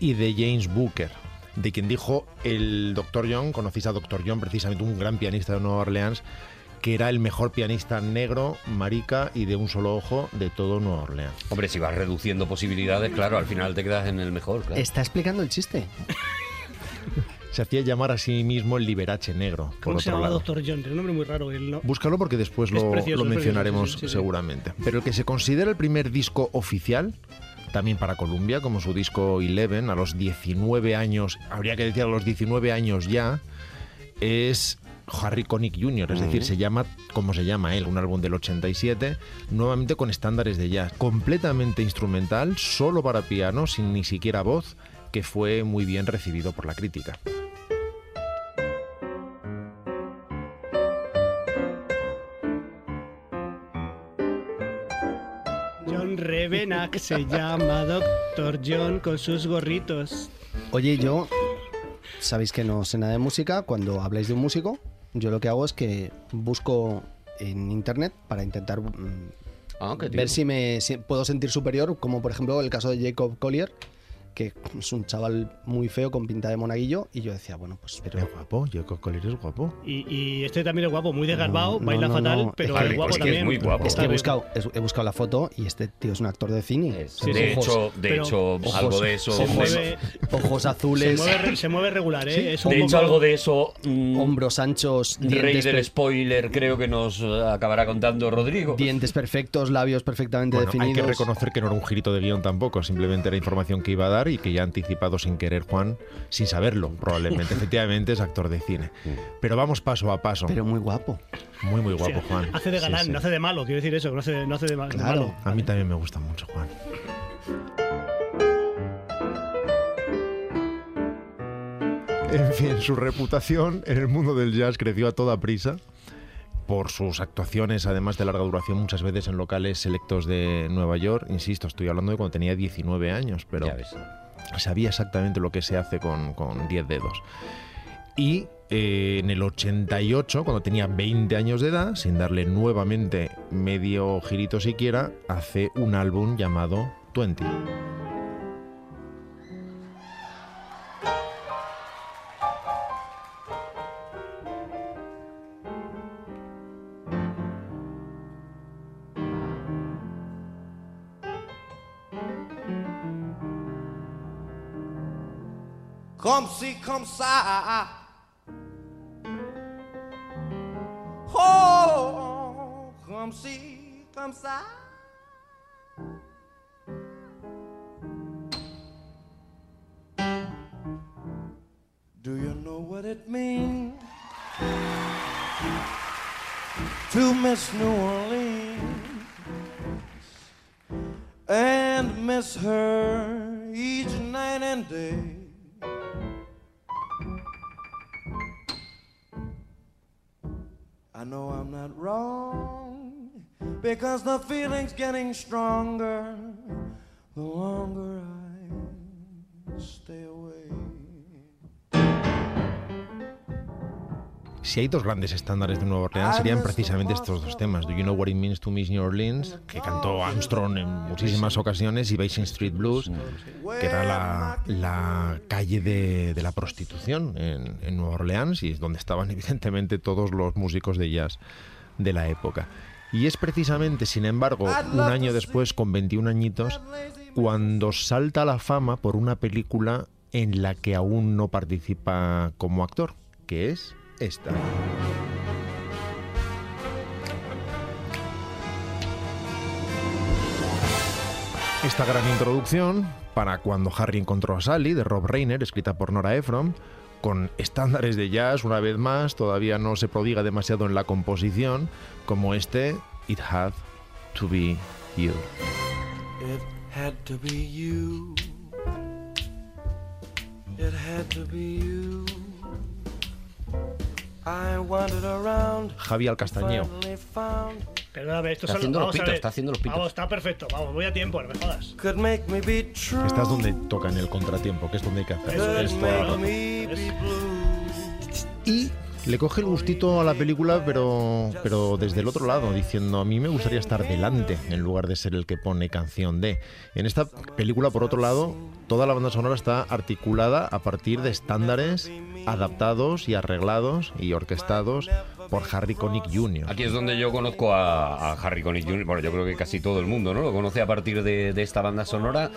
y de James Booker, de quien dijo el Dr. John, conocéis a Dr. John, precisamente un gran pianista de Nueva Orleans, que era el mejor pianista negro, marica y de un solo ojo de todo Nueva Orleans. Hombre, si vas reduciendo posibilidades, claro, al final te quedas en el mejor. claro. Está explicando el chiste. Se hacía llamar a sí mismo el Liberace negro, por ¿Cómo se otro llama lado. Doctor John? Tiene un nombre muy raro. él, ¿no? Búscalo porque después Es lo, precioso, lo es mencionaremos precioso, sí, sí, sí. seguramente. Pero el que se considera el primer disco oficial, también para Columbia, como su disco Eleven, a los 19 años, habría que decir a los 19 años ya, es Harry Connick Jr., es decir, se llama como se llama él, un álbum del 87, nuevamente con estándares de jazz, completamente instrumental, solo para piano, sin ni siquiera voz, que fue muy bien recibido por la crítica. John Revenack se llama Doctor John con sus gorritos. Oye, yo, sabéis que no sé nada de música. Cuando habláis de un músico, yo lo que hago es que busco en internet para intentar mm, Ah, ver si me si puedo sentir superior, como por ejemplo el caso de Jacob Collier, que es un chaval muy feo con pinta de monaguillo, y yo decía, bueno, pues pero... Es guapo, Jacob Collier es guapo. Y, y este también es guapo, muy desgarbado, No, baila no, fatal, no, pero es guapo es que es también. muy guapo. Es que he buscado, he, buscado la foto y este tío es un actor de cine. Es- Sí, de hecho, de hecho ojos- algo de eso. Se ojos- mueve, Ojos se, azules, mueve, re- se mueve regular, ¿eh? Es un De hecho, algo de eso. mm, hombros anchos, Rey del spoiler, creo que nos eh, acabará contando Rodrigo. dientes perfectos, labios perfectamente Bueno, hay definidos. que reconocer que no era un girito de guion tampoco, simplemente era información que iba a dar y que ya ha anticipado sin querer Juan, sin saberlo probablemente. Efectivamente es actor de cine. Pero vamos paso a paso. Pero muy guapo. Muy, muy o sea, guapo Juan. Hace de galán, sí. no hace de malo, quiero decir eso, no hace, no hace de, malo. A mí también me gusta mucho Juan. En fin, su reputación en el mundo del jazz creció a toda prisa por sus actuaciones, además de larga duración, muchas veces en locales selectos de Nueva York. Insisto, estoy hablando de cuando tenía 19 años, pero sabía exactamente lo que se hace con, con 10 dedos. Y eh, en el 88, cuando tenía 20 años de edad, sin darle nuevamente medio girito siquiera, hace un álbum llamado 20. Come see, come ça. Oh, come see, come ça. Do you know what it means to miss New Orleans and miss her each night and day? I know I'm not wrong because the feeling's getting stronger the longer Si hay dos grandes estándares de Nueva Orleans serían precisamente estos dos temas, Do You Know What It Means to Miss New Orleans, que cantó Armstrong en muchísimas ocasiones, y Basin Street Blues, que era la, la calle de, de la prostitución en, en Nueva Orleans y es donde estaban evidentemente todos los músicos de jazz de la época. Y es precisamente, sin embargo, un año después, con 21 añitos, cuando salta a la fama por una película en la que aún no participa como actor, que es esta. Gran introducción para cuando Harry encontró a Sally de Rob Reiner, escrita por Nora Ephron, con estándares de jazz, una vez más, todavía no se prodiga demasiado en la composición, como este It Had to Be You. It had to be you. It had to be you. I wandered around. Javi Alcastañeo. finally found Perdóname, esto Está haciendo los pitos, está haciendo los pitos. Vamos, está perfecto. Vamos, voy a tiempo, no me jodas. Estás donde tocan el contratiempo, que es donde hay que hacer. Eso es. Y le coge el gustito a la película, pero, pero desde el otro lado, diciendo, a mí me gustaría estar delante en lugar de ser el que pone canción de. En esta película, por otro lado, toda la banda sonora está articulada a partir de estándares adaptados y arreglados y orquestados por Harry Connick Jr. Aquí es donde yo conozco a, a Harry Connick Jr. Bueno, yo creo que casi todo el mundo, ¿no? Lo conoce a partir de, de esta banda sonora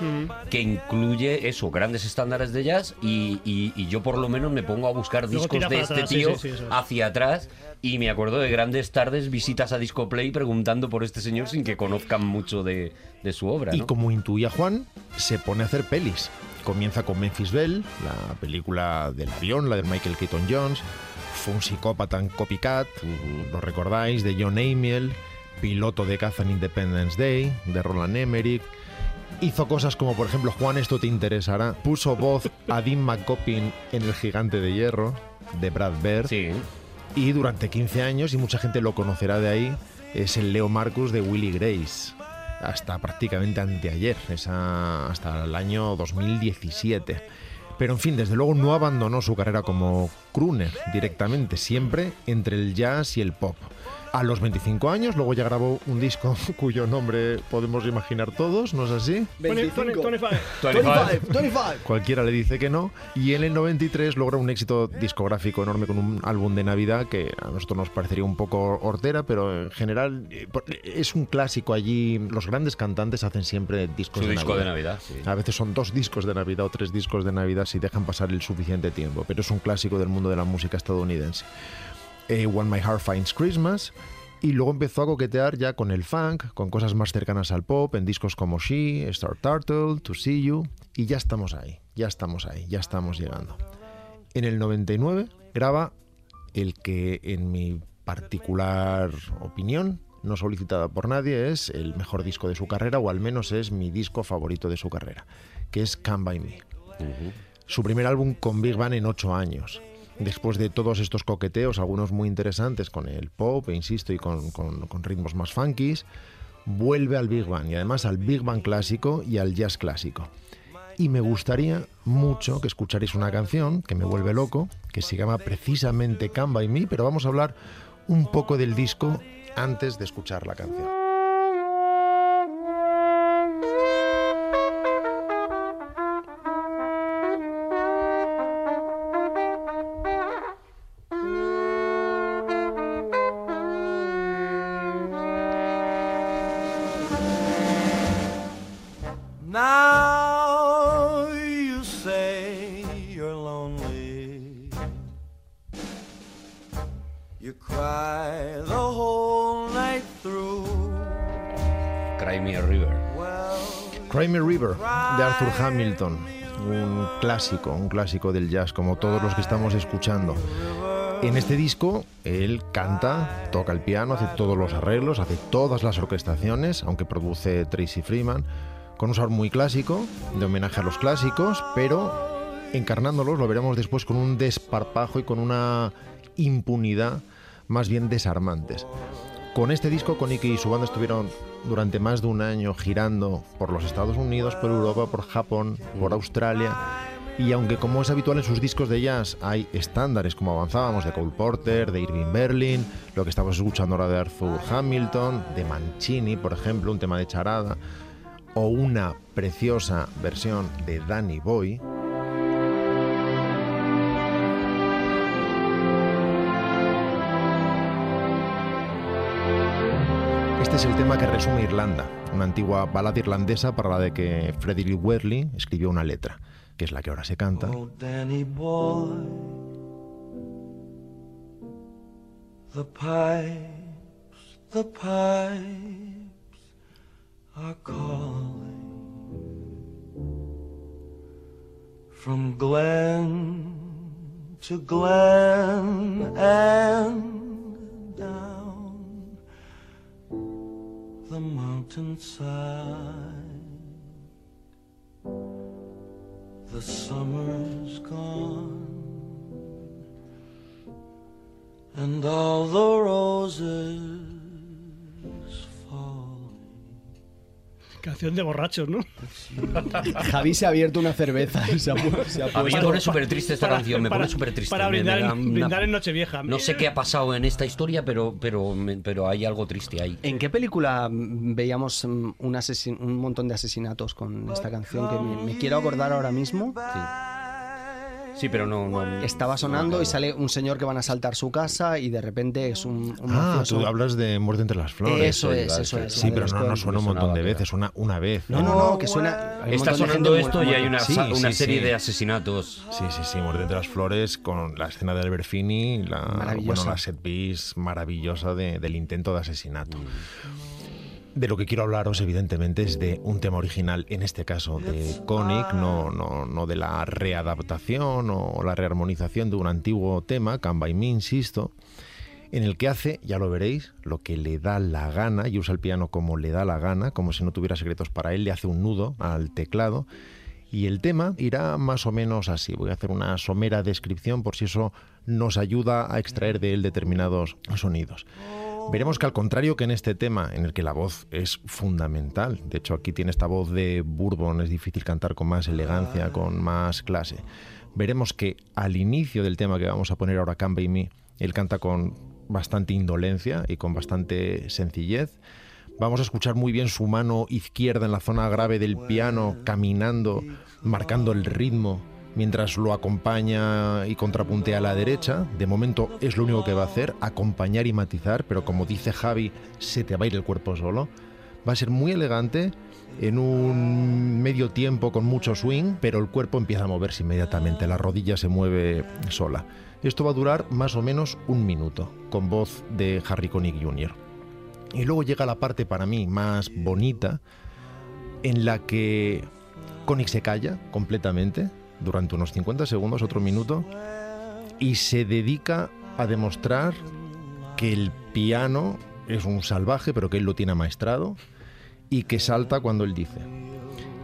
que incluye eso, grandes estándares de jazz y, y- y yo por lo menos me pongo a buscar discos de este atrás, tío sí, sí, hacia atrás y me acuerdo de grandes tardes, visitas a Disco Play preguntando por este señor sin que conozcan mucho de, de su obra, Y como intuía Juan, se pone a hacer pelis. Comienza con Memphis Belle, la película del avión, la de Michael Keaton Jones. Fue un psicópata en Copycat, lo recordáis, de John Amiel. Piloto de caza en Independence Day, de Roland Emmerich. Hizo cosas como, por ejemplo, Juan, esto te interesará. Puso voz a Dean McCoppin en El Gigante de Hierro, de Brad Bird. Sí, Y durante 15 años, y mucha gente lo conocerá de ahí, es el Leo Marcus de Willy Grace. Hasta prácticamente anteayer, esa, hasta el año 2017. Pero en fin, desde luego no abandonó su carrera como crooner directamente, siempre entre el jazz y el pop. A los 25 años, luego ya grabó un disco cuyo nombre podemos imaginar todos, ¿no es así? 25. 25. 25, 25. Cualquiera le dice que no. Y en el 93 logra un éxito discográfico enorme con un álbum de Navidad que a nosotros nos parecería un poco hortera, pero en general eh, es un clásico allí. Los grandes cantantes hacen siempre discos su de disco de Navidad. Navidad. sí. A veces son dos discos de Navidad o tres discos de Navidad si dejan pasar el suficiente tiempo, pero es un clásico del mundo de la música estadounidense. Eh, When My Heart Finds Christmas. Y luego empezó a coquetear ya con el funk, con cosas más cercanas al pop, en discos como She, Star Turtle, To See You. Y ya estamos ahí, ya estamos ahí, ya estamos llegando. En el 99 graba el que en mi particular opinión, no solicitada por nadie, es el mejor disco de su carrera, o al menos es mi disco favorito de su carrera, que es Come By Me. Su primer álbum con Big Bang en ocho años. Después de todos estos coqueteos, algunos muy interesantes con el pop, e insisto, y con, ritmos más funkies, vuelve al Big Bang y además al Big Bang clásico y al jazz clásico. y me gustaría mucho que escucharéis una canción que me vuelve loco, que se llama precisamente Come By Me, pero vamos a hablar un poco del disco antes de escuchar la canción. Hamilton, un clásico, un clásico del jazz, como todos los que estamos escuchando. En este disco él canta, toca el piano, hace todos los arreglos, hace todas las orquestaciones, aunque produce Tracy Freeman, con un sabor muy clásico, de homenaje a los clásicos, pero encarnándolos lo veremos después con un desparpajo y con una impunidad más bien desarmantes. Con este disco, Konik y su banda estuvieron durante más de un año girando por los Estados Unidos, por Europa, por Japón, por Australia. Y aunque como es habitual en sus discos de jazz hay estándares como avanzábamos de Cole Porter, de Irving Berlin, lo que estamos escuchando ahora de Arthur Hamilton, de Mancini, por ejemplo, un tema de charada, o una preciosa versión de Danny Boy, Este es el tema que resume Irlanda, una antigua balada irlandesa para la de que Lee Weatherly escribió una letra, que es la que ahora se canta. Oh, Danny boy, the pipes, the pipes are calling from glen to glen and mountainside. The summer's gone, and all the roses Canción de borrachos, ¿no? Javi se ha abierto una cerveza y se ha, se ha A mí puesto... me pone súper triste esta Para- canción, me para- pone súper triste. Para me- me brindar, una- brindar en Nochevieja. No sé qué ha pasado en esta historia, pero, pero, pero hay algo triste ahí. ¿En qué película veíamos mm, un, asesin- un montón de asesinatos con esta canción que me, me quiero acordar ahora mismo? Sí, pero no... no Estaba sonando y sale un señor que van a asaltar su casa y de repente es un, un Ah, mafioso. tú hablas de Muerte entre las flores. Eso es, eso es. Sí, pero no, no suena un montón de veces, suena una vez. No, no, no, que suena. Está sonando esto y hay una, Sí, una sí, serie sí. de asesinatos. Sí, sí, sí, Muerte entre las flores con la escena de Albert Finney, la, bueno, la set piece maravillosa de- del intento de asesinato. De lo que quiero hablaros, evidentemente, es de un tema original, en este caso de Koenig, no, no, no de la readaptación o la rearmonización de un antiguo tema, Come By Me, insisto, en el que hace, ya lo veréis, lo que le da la gana y usa el piano como le da la gana, como si no tuviera secretos para él, le hace un nudo al teclado. Y el tema irá más o menos así. Voy a hacer una somera descripción por si eso nos ayuda a extraer de él determinados sonidos. Veremos que al contrario que en este tema, en el que la voz es fundamental, de hecho aquí tiene esta voz de Bourbon, es difícil cantar con más elegancia, con más clase. Veremos que al inicio del tema que vamos a poner ahora, Come By Me, él canta con bastante indolencia y con bastante sencillez. Vamos a escuchar muy bien su mano izquierda en la zona grave del piano, caminando, marcando el ritmo, mientras lo acompaña y contrapuntea a la derecha. De momento es lo único que va a hacer, acompañar y matizar, pero como dice Javi, se te va a ir el cuerpo solo. Va a ser muy elegante, en un medio tiempo con mucho swing, pero el cuerpo empieza a moverse inmediatamente, la rodilla se mueve sola. Esto va a durar más o menos un minuto, con voz de Harry Connick Jr. Y luego llega la parte para mí más bonita, en la que Connick se calla completamente durante unos 50 segundos, otro minuto, y se dedica a demostrar que el piano es un salvaje, pero que él lo tiene amaestrado, y que salta cuando él dice.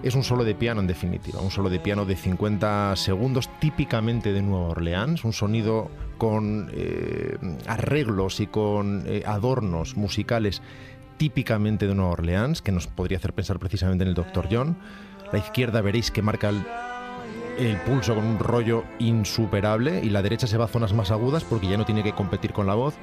Es un solo de piano en definitiva, un solo de piano de 50 segundos, típicamente de Nueva Orleans, un sonido con eh, arreglos y con eh, adornos musicales típicamente de Nueva Orleans, que nos podría hacer pensar precisamente en el Dr. John. La izquierda veréis que marca el, el pulso con un rollo insuperable y la derecha se va a zonas más agudas porque ya no tiene que competir con la voz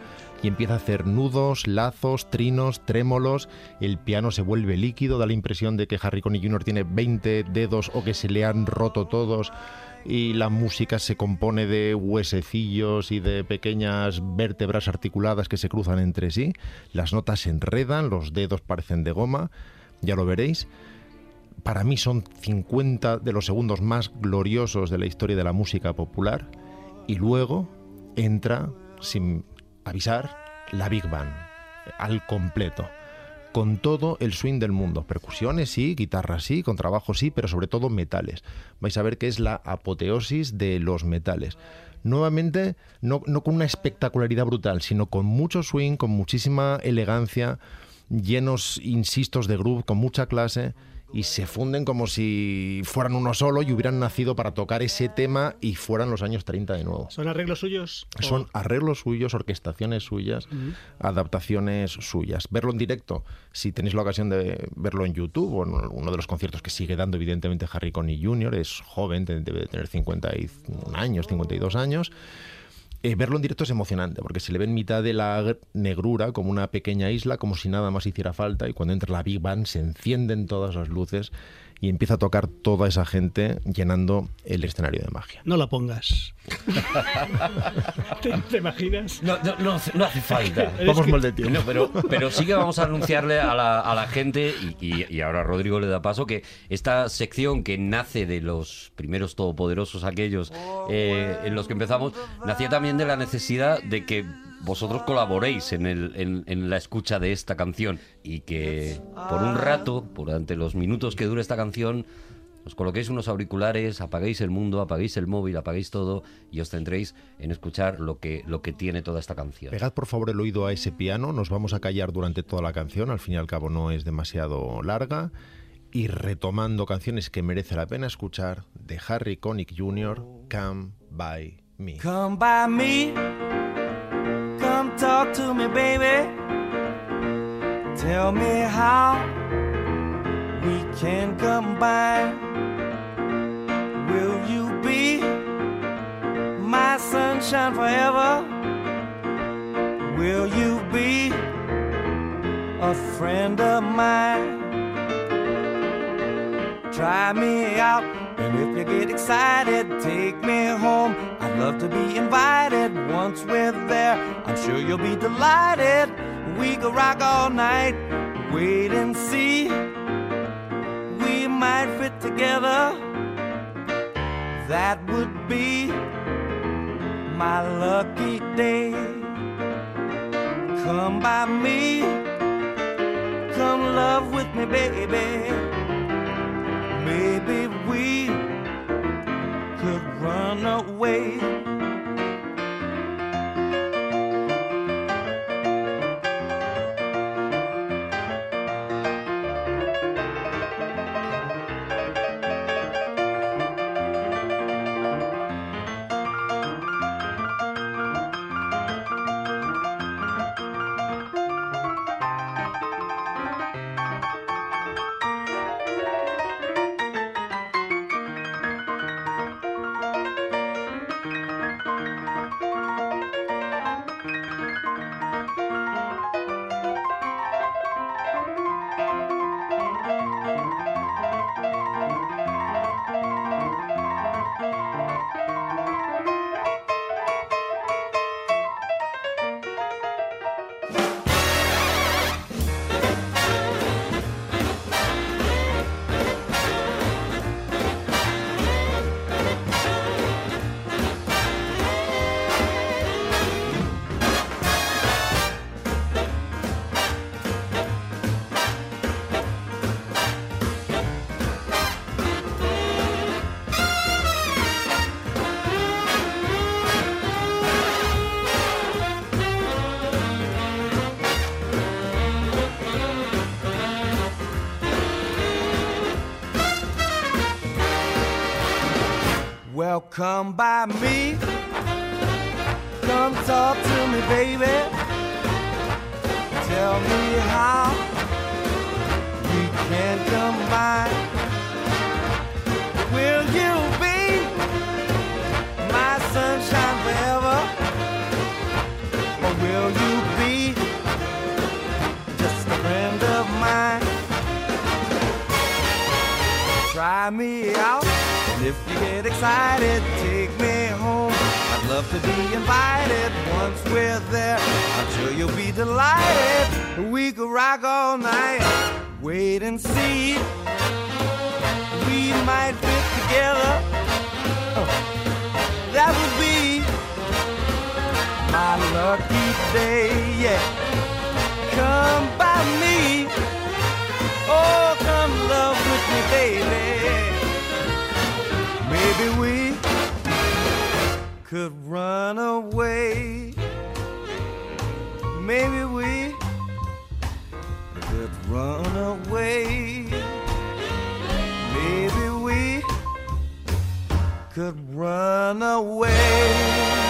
y empieza a hacer nudos, lazos, trinos, trémolos, el piano se vuelve líquido, da la impresión de que Harry Connick Jr. tiene 20 dedos o que se le han roto todos y la música se compone de huesecillos y de pequeñas vértebras articuladas que se cruzan entre sí, las notas se enredan, los dedos parecen de goma, ya lo veréis. Para mí son 50 de los segundos más gloriosos de la historia de la música popular y luego entra, sin avisar, la Big Band al completo. Con todo el swing del mundo. Percusiones sí, guitarras sí, contrabajo sí, pero sobre todo metales. Vais a ver que es la apoteosis de los metales. Nuevamente, no, no con una espectacularidad brutal, sino con mucho swing, con muchísima elegancia, llenos, insistos de groove, con mucha clase y se funden como si fueran uno solo y hubieran nacido para tocar ese tema y fueran los años 30 de nuevo. ¿Son arreglos suyos? o- Son arreglos suyos, orquestaciones suyas, adaptaciones suyas. Verlo en directo, si tenéis la ocasión de verlo en YouTube o en uno de los conciertos que sigue dando evidentemente Harry Connick Jr., es joven, debe de tener 51 años, 52 años. Eh, verlo en directo es emocionante porque se le ve en mitad de la gr- negrura como una pequeña isla, como si nada más hiciera falta y cuando entra la Big Band se encienden todas las luces y empieza a tocar toda esa gente llenando el escenario de magia. No la pongas. ¿Te, te imaginas? No, no, no hace- no hace falta. Vamos que- mal de tiempo. No, pero, pero sí que vamos a anunciarle a la, a la gente, y, y- y ahora Rodrigo le da paso, que esta sección que nace de los primeros todopoderosos, aquellos eh, en los que empezamos, nacía también de la necesidad de que vosotros colaboréis en, el, en, en la escucha de esta canción y que por un rato, durante los minutos que dure esta canción, os coloquéis unos auriculares, apaguéis el mundo, apaguéis el móvil, apaguéis todo y os centréis en escuchar lo que, lo que tiene toda esta canción. Pegad por favor el oído a ese piano, nos vamos a callar durante toda la canción, al fin y al cabo no es demasiado larga, y retomando canciones que merece la pena escuchar de Harry Connick Jr., Come By Me. Come by me, talk to me, baby. Tell me how we can combine. Will you be my sunshine forever? Will you be a friend of mine? Try me out, and if you get excited, take me home. I'd love to be invited. Once we're sure you'll be delighted. We could rock all night, wait and see. We might fit together. That would be my lucky day. Come by me, come love with me, baby. Maybe we could run away. Try me out, and if you get excited, take me home. I'd love to be invited once we're there. I'm sure you'll be delighted. We could rock all night. Wait and see. We might fit together. Oh, that would be my lucky day. Yeah, come by me. Oh, come love with me, baby. Maybe we could run away. Maybe we could run away. Maybe we could run away.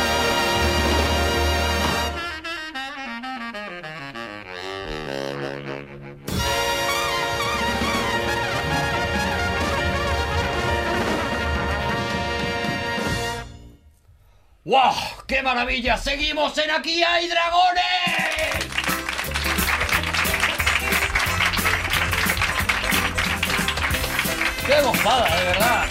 ¡Wow! ¡Qué maravilla! ¡Seguimos en Aquí hay dragones! ¡Qué gozada, de verdad!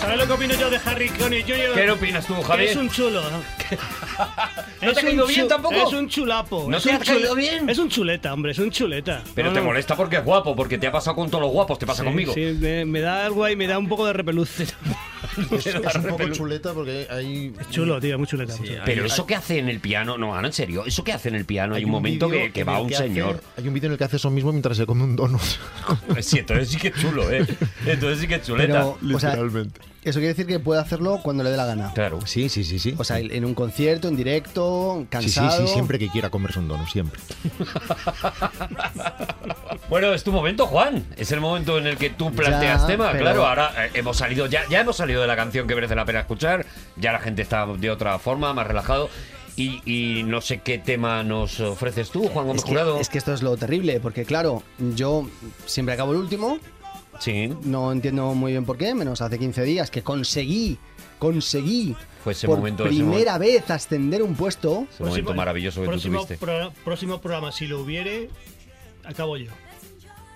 ¿Sabes lo que opino yo de Harry Connick Jr.? ¿Qué opinas tú, Javier? Es un chulo. ¿no? ¿No te ha caído bien tampoco? Es un chulapo. ¿No es te un ha caído bien? Es un chuleta, hombre, es un chuleta. Pero No, te no. molesta porque es guapo, porque te ha pasado con todos los guapos, te pasa Sí, conmigo. Sí, me, me da algo ahí, me da un poco de repeluz. Es, es un poco chuleta porque hay... Es chulo, tío, muy chuleta. muy chuleta. Pero eso que hace en el piano, no, ahora en serio, eso que hace en el piano, hay, hay un momento que, va un que hace- señor. hay un vídeo en el que hace eso mismo mientras se come un donut. Sí, entonces sí que es chulo, ¿eh? Entonces sí que es chuleta. Pero, o sea, Literalmente. Eso quiere decir que puede hacerlo cuando le dé la gana. Claro. Sí, sí, sí, sí. O sea, en un concierto, en directo, sí, sí, cansado. sí, siempre que quiera comerse un donut, siempre. Bueno, es tu momento, Juan. Es el momento en el que tú planteas Ya, tema. pero- Claro, ahora eh, hemos salido, ya, ya hemos salido de la canción que merece la pena escuchar. Ya la gente está de otra forma, más relajado. Y, y no sé qué tema nos ofreces tú, Juan Gómez Es que, Jurado. es que esto es lo terrible, porque claro, yo siempre acabo el último, Sí, no entiendo muy bien por qué, menos hace 15 días que conseguí, conseguí Fue ese por momento, ese primera vez ascender un puesto. ese momento maravilloso que tú tuviste. pro- próximo programa, si lo hubiere, acabo yo.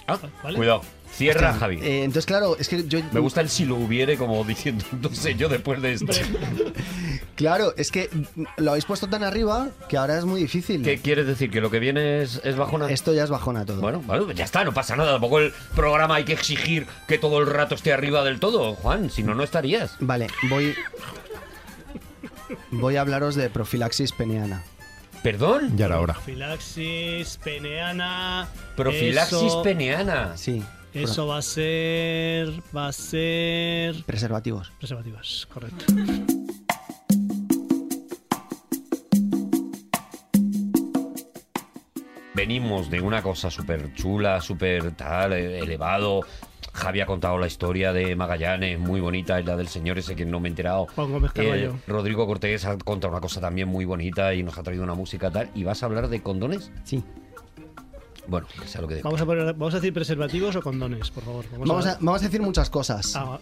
Ah, ¿vale? Cuidado, cierra Hostia, Javi. eh, entonces, claro, es que yo. Me gusta el si lo hubiere como diciendo, no sé, yo después de esto. Claro, es que lo habéis puesto tan arriba que ahora es muy difícil. ¿Qué quieres decir? ¿Que lo que viene es, es bajona? Esto ya es bajona todo. Bueno, bueno, ya está, no pasa nada. Tampoco el programa hay que exigir que todo el rato esté arriba del todo, Juan. Si no, no estarías. Vale, voy. Voy a hablaros de profilaxis peneana. ¿Perdón? Ya era hora. Profilaxis, peneana. Profilaxis eso, peneana. Sí. Eso va a ser. Va a ser. Preservativos. Preservativos, correcto. Venimos de una cosa súper chula, súper tal, eh, elevado. Javi ha contado la historia de Magallanes, muy bonita, y la del señor ese que no me he enterado. Juan Gómez Carballo. Rodrigo Cortés ha contado una cosa también muy bonita y nos ha traído una música tal. ¿Y vas a hablar de condones? Sí. Bueno, que sea lo que diga. Vamos a, poner, vamos a decir preservativos o condones, por favor. Vamos a, vamos a decir muchas cosas. Ah,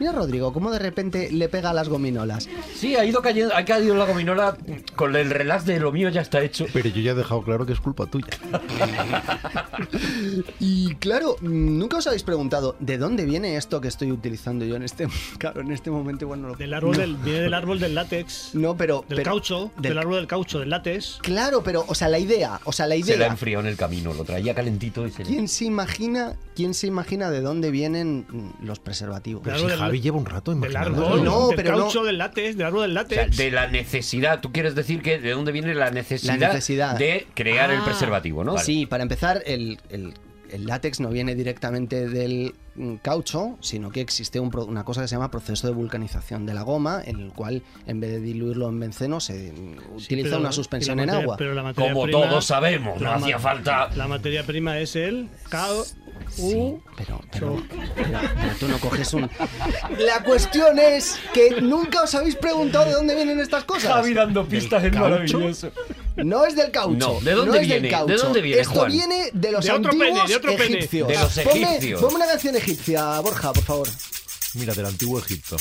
Mira, Rodrigo, cómo de repente le pega a las gominolas. Sí, ha ido cayendo, ha caído la gominola con el relax de lo mío ya está hecho. Pero yo ya he dejado claro que es culpa tuya. Y claro, nunca os habéis preguntado de dónde viene esto que estoy utilizando yo en este, claro, en este momento. Bueno, lo- del árbol no, del, viene del árbol del látex. no, pero Del pero- caucho. del- Del árbol del caucho, del látex. Claro, pero, o sea, la idea, o sea, la Se la idea. enfrió en el camino, lo traía calentito y se le- ¿Quién se imagina, quién se imagina de dónde vienen los preservativos? Pero Claro, si del- Javi lleva un rato Del imaginando. árbol, No, del pero no. caucho, del látex, del árbol del O sea, látex. de la necesidad, tú quieres decir que de dónde viene la necesidad, La necesidad. de crear el Ah, preservativo, ¿no? Vale. Sí, para empezar, el, el- el látex no viene directamente del mm, caucho, sino que existe un pro- una cosa que se llama proceso de vulcanización de la goma, en el cual, en vez de diluirlo en benceno, se mm, Sí, utiliza pero- una suspensión en agua. Pero la materia Como prima- todos sabemos, no hacía falta. La materia prima es el cao. Sí, pero, pero, so- pero- pero tú no coges un... La cuestión es que nunca os habéis preguntado de dónde vienen estas cosas. Javi dando pistas es caucho? maravilloso. No es del caucho. No, ¿de dónde es del viene? caucho. ¿De dónde viene, Esto Juan? viene de los De otro antiguos pene, de otro pene. egipcios. De los egipcios. Ponme una canción egipcia, Borja, por favor. Mira, del antiguo Egipto.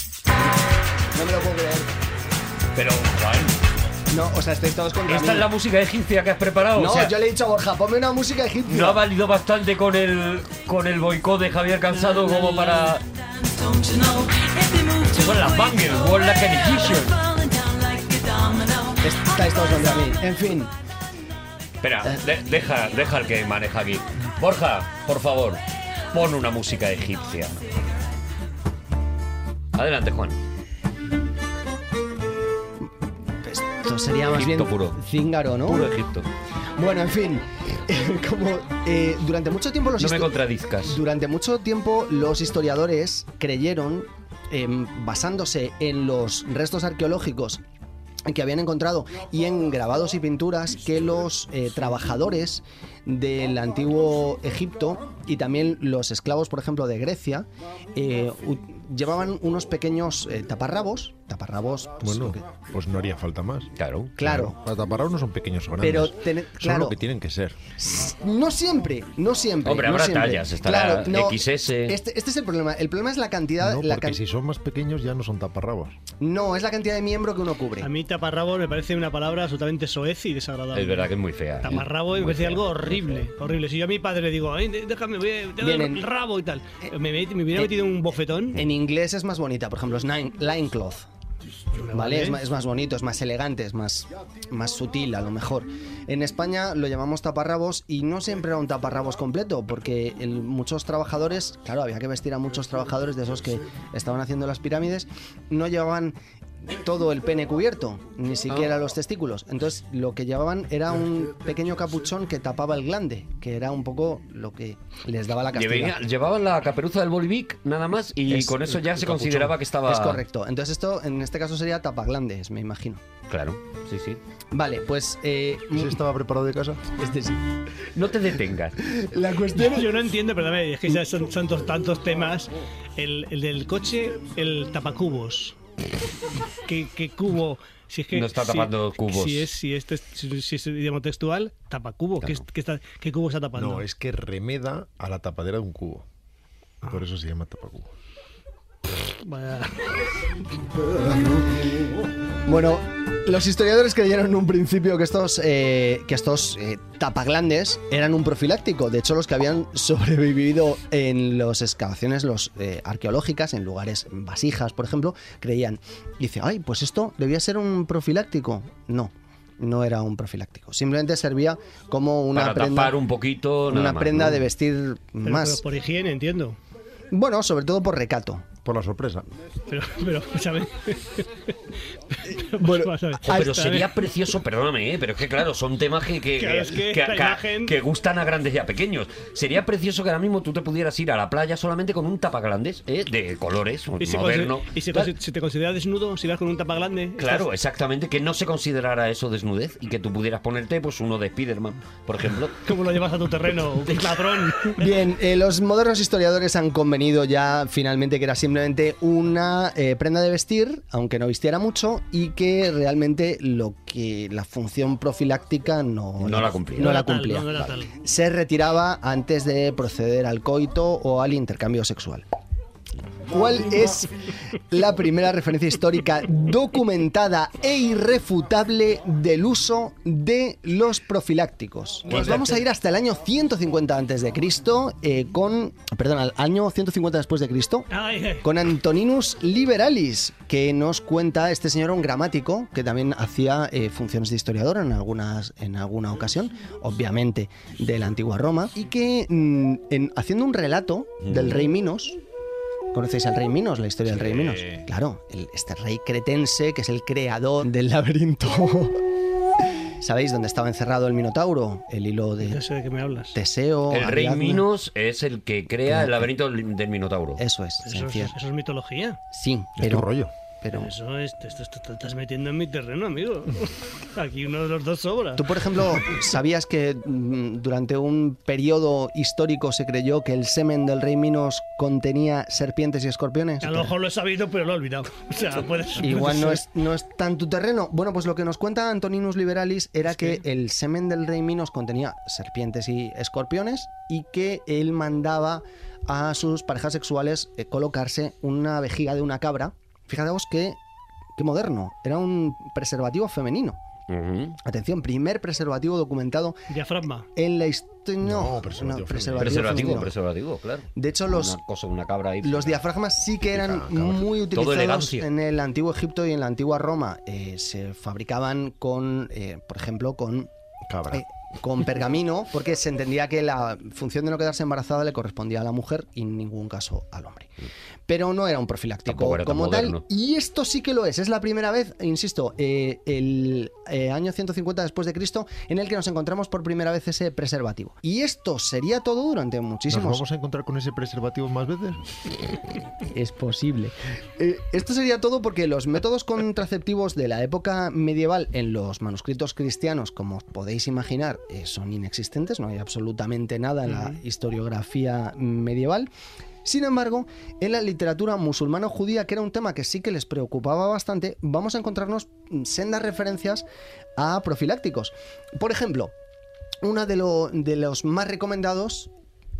No me lo puedo creer. Pero, Juan, No, o sea, estáis todos contra ¿esta mí. es la música egipcia que has preparado? No, O sea, yo le he dicho a Borja, ponme una música egipcia. ¿No ha valido bastante con el, con el boicot de Javier Cansado como para... Son las bangers, World Like an Egyptian. Estáis todos contra mí. En fin, Espera, de- deja, deja el que maneja aquí. Borja, por favor, pon una música egipcia. Adelante, Juan. esto sería más Egipto bien puro. cíngaro, ¿no? Puro Egipto. Bueno, en fin, como eh, durante mucho tiempo los No me contradizcas. Durante mucho tiempo los historiadores creyeron, em, basándose en los restos arqueológicos que habían encontrado y en grabados y pinturas, que los eh, trabajadores del antiguo Egipto y también los esclavos, por ejemplo, de Grecia, eh, llevaban unos pequeños eh, taparrabos, taparrabos, pues, Bueno, que- pues no haría falta más. Claro. claro, Los taparrabos no son pequeños o grandes. pero Son claro, lo que tienen que ser. no siempre, no siempre. Hombre, no habrá siempre. tallas, estará XS. Este, este es el problema. El problema es la cantidad. No, la porque can- si son más pequeños ya no son taparrabos. No, es la cantidad de miembro que uno cubre. A mí taparrabos me parece una palabra absolutamente soez y desagradable. Es verdad que es muy fea. ¿eh? Taparrabo me parece algo horrible, horrible. Si yo a mi padre le digo, "Ay, de- déjame, voy a- te doy Bien, en- el rabo y tal, me, met- me hubiera eh, metido un bofetón. En inglés es más bonita, por ejemplo, es line, line cloth. ¿Vale? vale. Es, ma- es más bonito, es más elegante, es más, más sutil a lo mejor. En España lo llamamos taparrabos y no siempre era un taparrabos completo, porque el- muchos trabajadores, claro, había que vestir a muchos trabajadores de esos que estaban haciendo las pirámides, no llevaban todo el pene cubierto, ni siquiera los testículos. Entonces lo que llevaban era un pequeño capuchón que tapaba el glande, que era un poco lo que les daba la castiga. Llevaban la caperuza del Bolivic nada más y Es- con eso ya se capuchón. consideraba que estaba... Es correcto. Entonces esto en este caso sería tapaglandes, me imagino. Claro, sí, sí. Vale, pues eh, ¿Ese estaba preparado de casa? este sí. No te detengas. La cuestión Yo no entiendo, perdóname, es que ya son tantos, tantos temas. El, el del coche, el tapacubos. ¿Qué, qué cubo? Si es que, No está si- tapando cubos. Si es, si es, si, si es idioma textual, tapacubo. ¿Qué, es- qué está, ¿Qué cubo está tapando? No, es que remeda a la tapadera de un cubo. Por eso se llama tapacubo. Vaya. Bueno, los historiadores creyeron en un principio que estos, eh, que estos eh, tapaglandes eran un profiláctico. De hecho, los que habían sobrevivido en las excavaciones los, eh, arqueológicas, en lugares vasijas, por ejemplo, creían. Y dice, ay, pues esto debía ser un profiláctico. No, no era un profiláctico. Simplemente servía como una Para prenda, tapar un poquito, nada una más, prenda ¿no? de vestir Pero, más. pero por higiene, entiendo. Bueno, sobre todo por recato. Por la sorpresa. Pero, pero, ¿sabes? Bueno. Jo, pero sería precioso, perdóname, ¿eh? pero es que claro, son temas que, que, Claro, es que que- la que- imagen- que gustan a grandes y a pequeños. Sería precioso que ahora mismo tú te pudieras ir a la playa solamente con un tapagrandes ¿eh? de colores, ¿Y si, moderno. y si, te consideras desnudo, si vas con un tapa grande? Claro, exactamente, que no se considerara eso desnudez y que tú pudieras ponerte pues uno de Spiderman, por ejemplo. ¿Cómo lo llevas a tu terreno? Ladrón. Bien, eh, los modernos historiadores han convenido ya finalmente que era simplemente una eh, prenda de vestir, aunque no vistiera mucho, y que realmente lo que la función profiláctica no, No la cumplía. no No la era tal, cumplía. no era tal. Se retiraba antes de proceder al coito o al intercambio sexual. ¿Cuál es la primera referencia histórica documentada e irrefutable del uso de los profilácticos? Nos vamos a ir hasta el año 150 antes de Cristo eh, con, perdón, al año 150 después de Cristo ay. con Antoninus Liberalis, que nos cuenta, este señor un gramático que también hacía eh, funciones de historiador en, algunas, en alguna ocasión, obviamente de la antigua Roma, y que mm, en- haciendo un relato del rey Minos, ¿conocéis al rey Minos, la historia del rey Minos? Claro, el- este rey cretense que es el creador del laberinto. ¿Sabéis dónde estaba encerrado el Minotauro? El hilo de No sé de qué me hablas. Teseo. El rey. Minos es el que crea el laberinto del Minotauro. Eso es, Eso, es- eso es mitología. Sí, Es pero tu rollo. Pero... Eso es, te, te- estás metiendo en mi terreno, amigo. Aquí uno de los dos sobra. Tú, por ejemplo, ¿sabías que mm, durante un periodo histórico se creyó que el semen del rey Minos contenía serpientes y escorpiones? A lo mejor lo he sabido, pero lo he olvidado. O sea, puedes. Igual no es, no es tan tu terreno. Bueno, pues lo que nos cuenta Antoninus Liberalis era que el semen del rey Minos contenía serpientes y escorpiones y que él mandaba a sus parejas sexuales eh, colocarse una vejiga de una cabra. Fijaos que, qué moderno, era un preservativo femenino. Atención, primer preservativo documentado. Diafragma. en la historia. No, No, preservativo preservativo Preservativo, preservativo, claro. De hecho, los, Una cosa, una cabra ahí. los diafragmas sí que eran cabra. muy utilizados en el antiguo Egipto y en la antigua Roma. Eh, se fabricaban con, eh, por ejemplo, con, Cabra. eh, con pergamino, porque se entendía que la función de no quedarse embarazada le correspondía a la mujer y en ningún caso al hombre. Pero no era un profiláctico era como tal. Y esto sí que lo es. Es la primera vez, insisto, eh, el eh, año 150 después de Cristo, en el que nos encontramos por primera vez ese preservativo. Y esto sería todo durante ¿Nos muchísimos vamos a encontrar con ese preservativo más veces? es posible. Eh, esto sería todo porque los métodos contraceptivos de la época medieval en los manuscritos cristianos, como podéis imaginar, eh, son inexistentes, no hay absolutamente nada en la historiografía medieval. Sin embargo, en la literatura musulmano-judía, que era un tema que sí que les preocupaba bastante, vamos a encontrarnos mm, sendas referencias a profilácticos. Por ejemplo, uno de, lo- de los más recomendados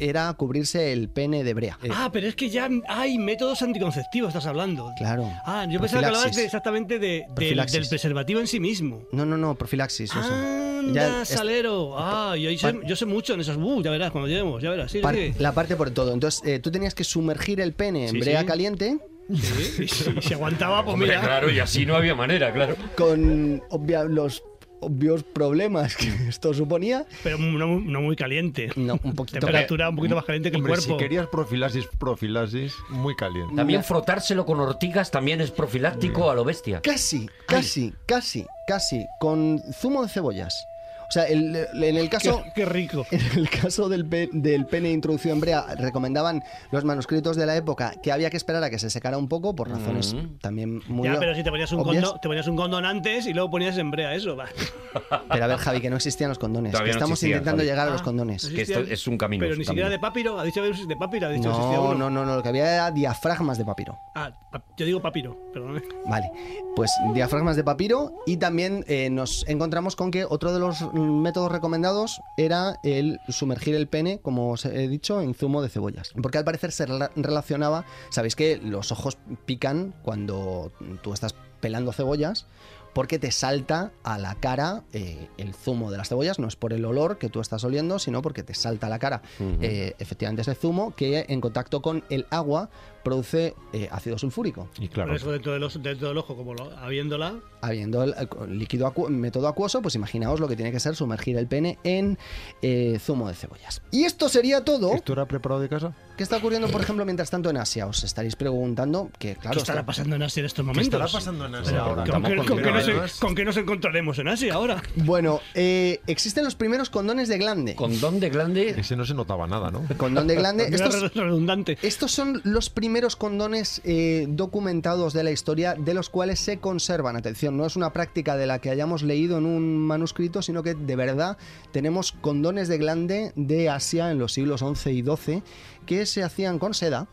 era cubrirse el pene de brea. Eh, Ah, pero es que ya hay métodos anticonceptivos, estás hablando. Claro. Ah, yo pensaba que hablabas de- exactamente de- del, Profilaxis. del preservativo en sí mismo. No, no, no, profilaxis. eso. Anda, Ya es- salero. Ah, yo, sé, yo sé mucho en esas. Uh, ya verás, cuando lleguemos, ya verás. Sí, par- sí. La parte por todo. Entonces, eh, tú tenías que sumergir el pene en Sí, brea sí. caliente Sí, sí, si aguantaba, pues Hombre, mira. claro, y así no había manera, claro. con obvia- los obvios problemas que esto suponía. Pero no, muy- no muy caliente. No, un poquito. Temperatura un poquito más caliente que el Hombre, cuerpo. si querías profilaxis, profilaxis, muy caliente. También frotárselo con ortigas también es profiláctico a lo bestia. Casi, casi, casi, casi. Con zumo de cebollas. O sea, el- en el caso. Qué, qué rico. En el caso del, pe- del pene introducido en brea, recomendaban los manuscritos de la época que había que esperar a que se secara un poco por razones también muy Ya, pero si te ponías, un condón, te ponías un condón antes y luego ponías en brea eso. Va. Pero a ver, Javi, que no existían los condones. Todavía que no estamos intentando Javi. llegar a los Ah, condones. no Que esto es un camino, Pero ni siquiera de papiro. Ha dicho de papiro, ha dicho que existía No, uno. no, no, no, lo que había era diafragmas de papiro. Ah, yo digo papiro, perdóname. Vale, pues diafragmas de papiro y también eh, nos encontramos con que otro de los mm, métodos recomendados era el sumergir el pene, como os he dicho, en zumo de cebollas. Porque al parecer se rela- relacionaba, sabéis que los ojos pican cuando tú estás pelando cebollas. Porque te salta a la cara eh, el zumo de las cebollas, no es por el olor que tú estás oliendo, sino porque te salta a la cara eh, efectivamente ese zumo que en contacto con el agua produce eh, ácido sulfúrico. Y Por claro, eso dentro del, ojo- dentro del ojo, como lo, habiéndola. habiendo el, el líquido acu- método acuoso, pues imaginaos lo que tiene que ser sumergir el pene en eh, zumo de cebollas. Y esto sería todo. ¿esto era preparado de casa? ¿Qué está ocurriendo, por ejemplo, mientras tanto en Asia? Os estaréis preguntando que, claro, ¿Qué estará está- pasando en Asia en estos ¿Qué momentos? estará pasando en Asia ahora? ¿Con, qué, con con qué dinero, nos, además. con qué nos encontraremos en Asia ahora? Bueno, eh, existen los primeros condones de glande. Condón de glande. Ese no se notaba nada, ¿no? Condón de glande. Estos, redundante. Estos son los primeros condones eh, documentados de la historia de los cuales se conservan. Atención, no es una práctica de la que hayamos leído en un manuscrito, sino que de verdad tenemos condones de glande de Asia en los siglos XI y XII que se hacían con seda,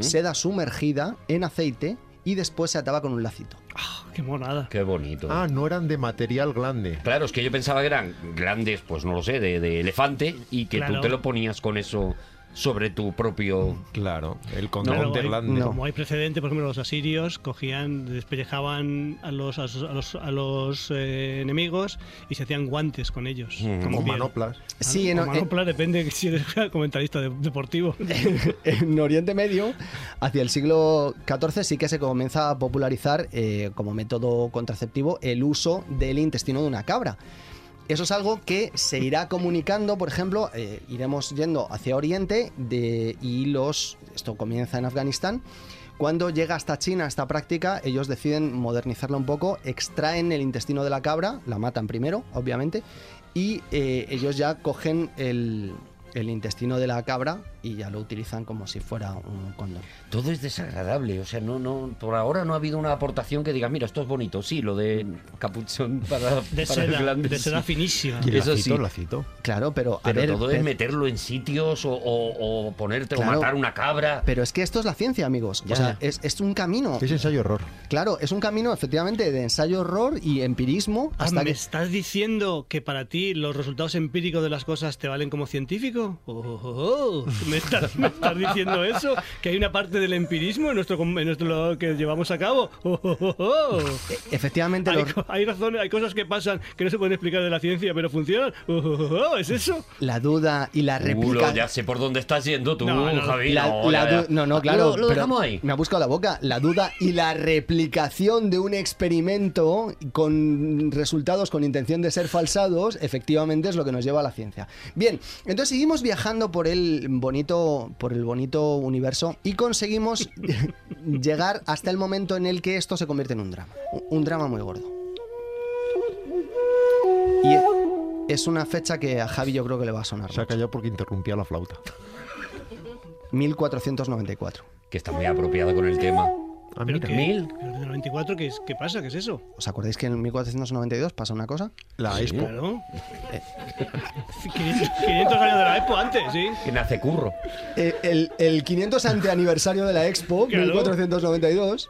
seda sumergida en aceite y después se ataba con un lacito. Ah, qué monada. Qué bonito. Ah, no eran de material glande. Claro, es que yo pensaba que eran grandes, pues no lo sé, de, de elefante y que Claro. tú te lo ponías con eso sobre tu propio... Claro, el condón Claro, de glande. Como hay precedente, por ejemplo, los asirios cogían, despellejaban a los, a los, a los- a los, eh, enemigos y se hacían guantes con ellos. Mm. como manoplas. Sí, o en, en- manopla, depende de si eres comentarista de- deportivo. en Oriente Medio, hacia el siglo XIV, sí que se comienza a popularizar eh, como método contraceptivo el uso del intestino de una cabra. Eso es algo que se irá comunicando, por ejemplo, eh, iremos yendo hacia Oriente de, y los. Esto comienza en Afganistán. Cuando llega hasta China esta práctica, ellos deciden modernizarla un poco, extraen el intestino de la cabra, la matan primero, obviamente, y eh, ellos ya cogen el, el intestino de la cabra y ya lo utilizan como si fuera un condón. Todo es desagradable, o sea, no, no, por ahora no ha habido una aportación que diga, mira, esto es bonito, sí, lo de capuchón para, De para el seda, glande, de seda sí. finísima. Y el Eso lacito, sí. lacito. Claro, pero a Pero ver, todo es meterlo en sitios o, o- o ponerte Claro. o matar una cabra. pero es que esto es la ciencia, amigos. Ya. O sea, es, es un camino. Es ensayo-error. Claro, es un camino efectivamente de ensayo-horror y empirismo Ah, hasta ¿Me que... estás diciendo que para ti los resultados empíricos de las cosas te valen como científico? Oh, oh, oh, oh. ¿Me, estás, me estás diciendo eso? ¿Que hay una parte del empirismo en nuestro, en nuestro lo que llevamos a cabo? Oh, oh, oh, oh. Efectivamente, Hay, los- hay razones, hay cosas que pasan que no se pueden explicar de la ciencia, pero funcionan. Oh, oh, ¿Es eso? la duda y la réplica... ya sé por dónde estás yendo tú, No, no, Javi. La- no, la ya, ya. no, no, claro. Lo, lo pero dejamos ahí. Me ha buscado la boca. La duda y la replicación de un experimento con resultados con intención de ser falsados, efectivamente es lo que nos lleva a la ciencia. Bien, entonces seguimos viajando por el bonito, por el bonito universo y conseguimos llegar hasta el momento en el que esto se convierte en un drama. Un drama muy gordo. Y es una fecha que a Javi yo creo que le va a sonar. Se ha callado porque interrumpía la flauta. 1494. Que está muy apropiada con el tema. Ah, ¿Pero qué? Mil. ¿Pero del 94 qué, es- qué pasa? ¿Qué es eso? ¿Os acordáis que en 1492 pasa una cosa? La Expo. Claro. 500, 500 años de la Expo antes, ¿sí? Que nace curro. Eh, el, el 500 ante aniversario de la Expo, Claro. 1492,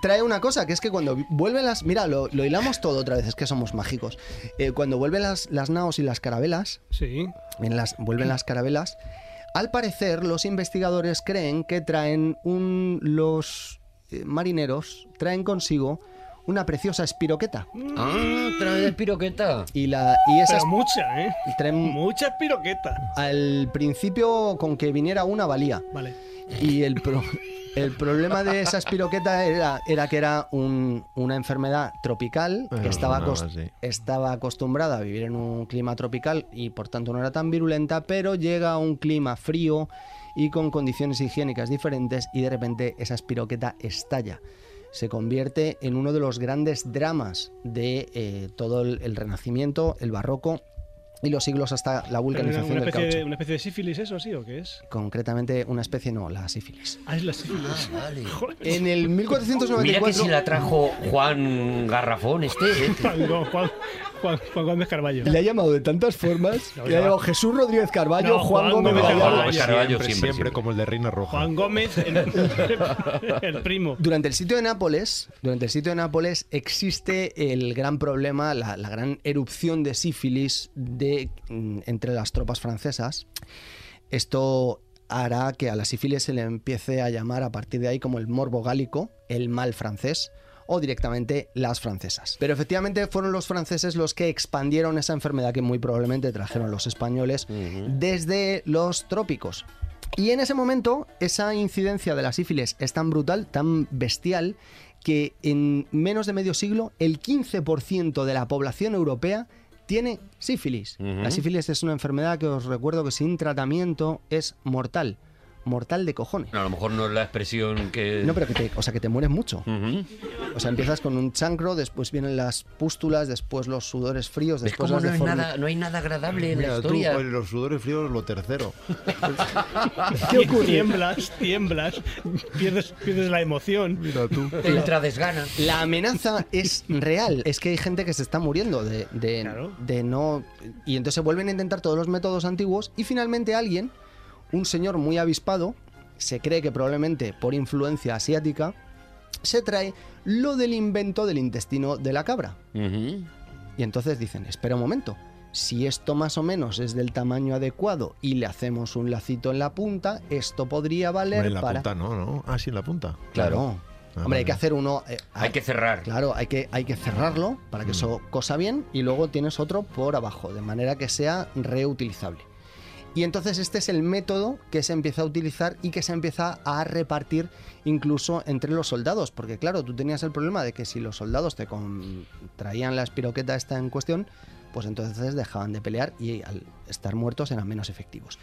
trae una cosa, que es que cuando vuelven las... Mira, lo, lo hilamos todo otra vez, es que somos mágicos. Eh, cuando vuelven las, las naos y las carabelas, Sí. en las, vuelven las carabelas, al parecer los investigadores creen que traen un... los eh, marineros traen consigo una preciosa espiroqueta. Ah, trae de piroqueta. Y, la, y esa Pero mucha, ¿eh? traen, Mucha piroqueta. al principio con que viniera una valía. Vale. Y el, pro- el problema de esa espiroqueta era, era que era un- una enfermedad tropical que estaba, estaba acostumbrada a vivir en un clima tropical y por tanto no era tan virulenta, pero llega a un clima frío y con condiciones higiénicas diferentes y de repente esa espiroqueta estalla. Se convierte en uno de los grandes dramas de eh, todo el, el Renacimiento, el Barroco y los siglos hasta la una, vulcanización una del especie caucho. una especie de sífilis, ¿eso sí o qué es? Concretamente una especie, no, la sífilis. Ah, es la sífilis. Vale. Joder. En el 1494... Mira que si la trajo Juan Garrafón este. ¿eh? Go- Juan, Juan, Juan Gómez Carballo. Le ha llamado de tantas formas. No, le ha llamado Jesús Rodríguez Carballo, No, Juan, Juan Gómez Gómez. Carballo. Gómez Carballo siempre, siempre, siempre, siempre. como el de Reina Roja. Juan Gómez, el, el primo. Durante el sitio de Nápoles, durante el sitio de Nápoles existe el gran problema, la, la gran erupción de sífilis de, mm, entre las tropas francesas. Esto hará que a la sífilis se le empiece a llamar a partir de ahí como el morbo gálico, el mal francés o directamente las francesas. Pero efectivamente fueron los franceses los que expandieron esa enfermedad que muy probablemente trajeron los españoles desde los trópicos. Y en ese momento, esa incidencia de la sífilis es tan brutal, tan bestial, que en menos de medio siglo el 15% de la población europea tiene sífilis. La sífilis es una enfermedad que os recuerdo que sin tratamiento es mortal. Mortal de cojones. A lo mejor no es la expresión que. No, pero que te, o sea, que te mueres mucho. O sea, empiezas con un chancro, después vienen las pústulas, después los sudores fríos, ¿Ves después las no, hay deformi- nada, no hay nada agradable en la Mira, tú, historia? pues, los sudores fríos, lo tercero. ¿Qué ocurre? Tiemblas, tiemblas, pierdes, pierdes la emoción. Mira tú. Te entra desgana. La amenaza es real. Es que hay gente que se está muriendo de, de, Claro. de no. Y entonces se vuelven a intentar todos los métodos antiguos. Y finalmente alguien, un señor muy avispado, se cree que probablemente por influencia asiática, se trae lo del invento del intestino de la cabra. Y entonces dicen, espera un momento, si esto más o menos es del tamaño adecuado y le hacemos un lacito en la punta, esto podría valer Hombre, en la para... punta no, ¿no? Ah, sí, en la punta. Claro. Ah, Hombre, hay vale. que hacer uno... eh, Hay que cerrar. Claro, hay que, hay que cerrarlo para que Mm. eso cosa bien y luego tienes otro por abajo, de manera que sea reutilizable. Y entonces este es el método que se empieza a utilizar y que se empieza a repartir incluso entre los soldados. Porque claro, tú tenías el problema de que si los soldados te con- traían la espiroqueta esta en cuestión, pues entonces dejaban de pelear y al estar muertos eran menos efectivos.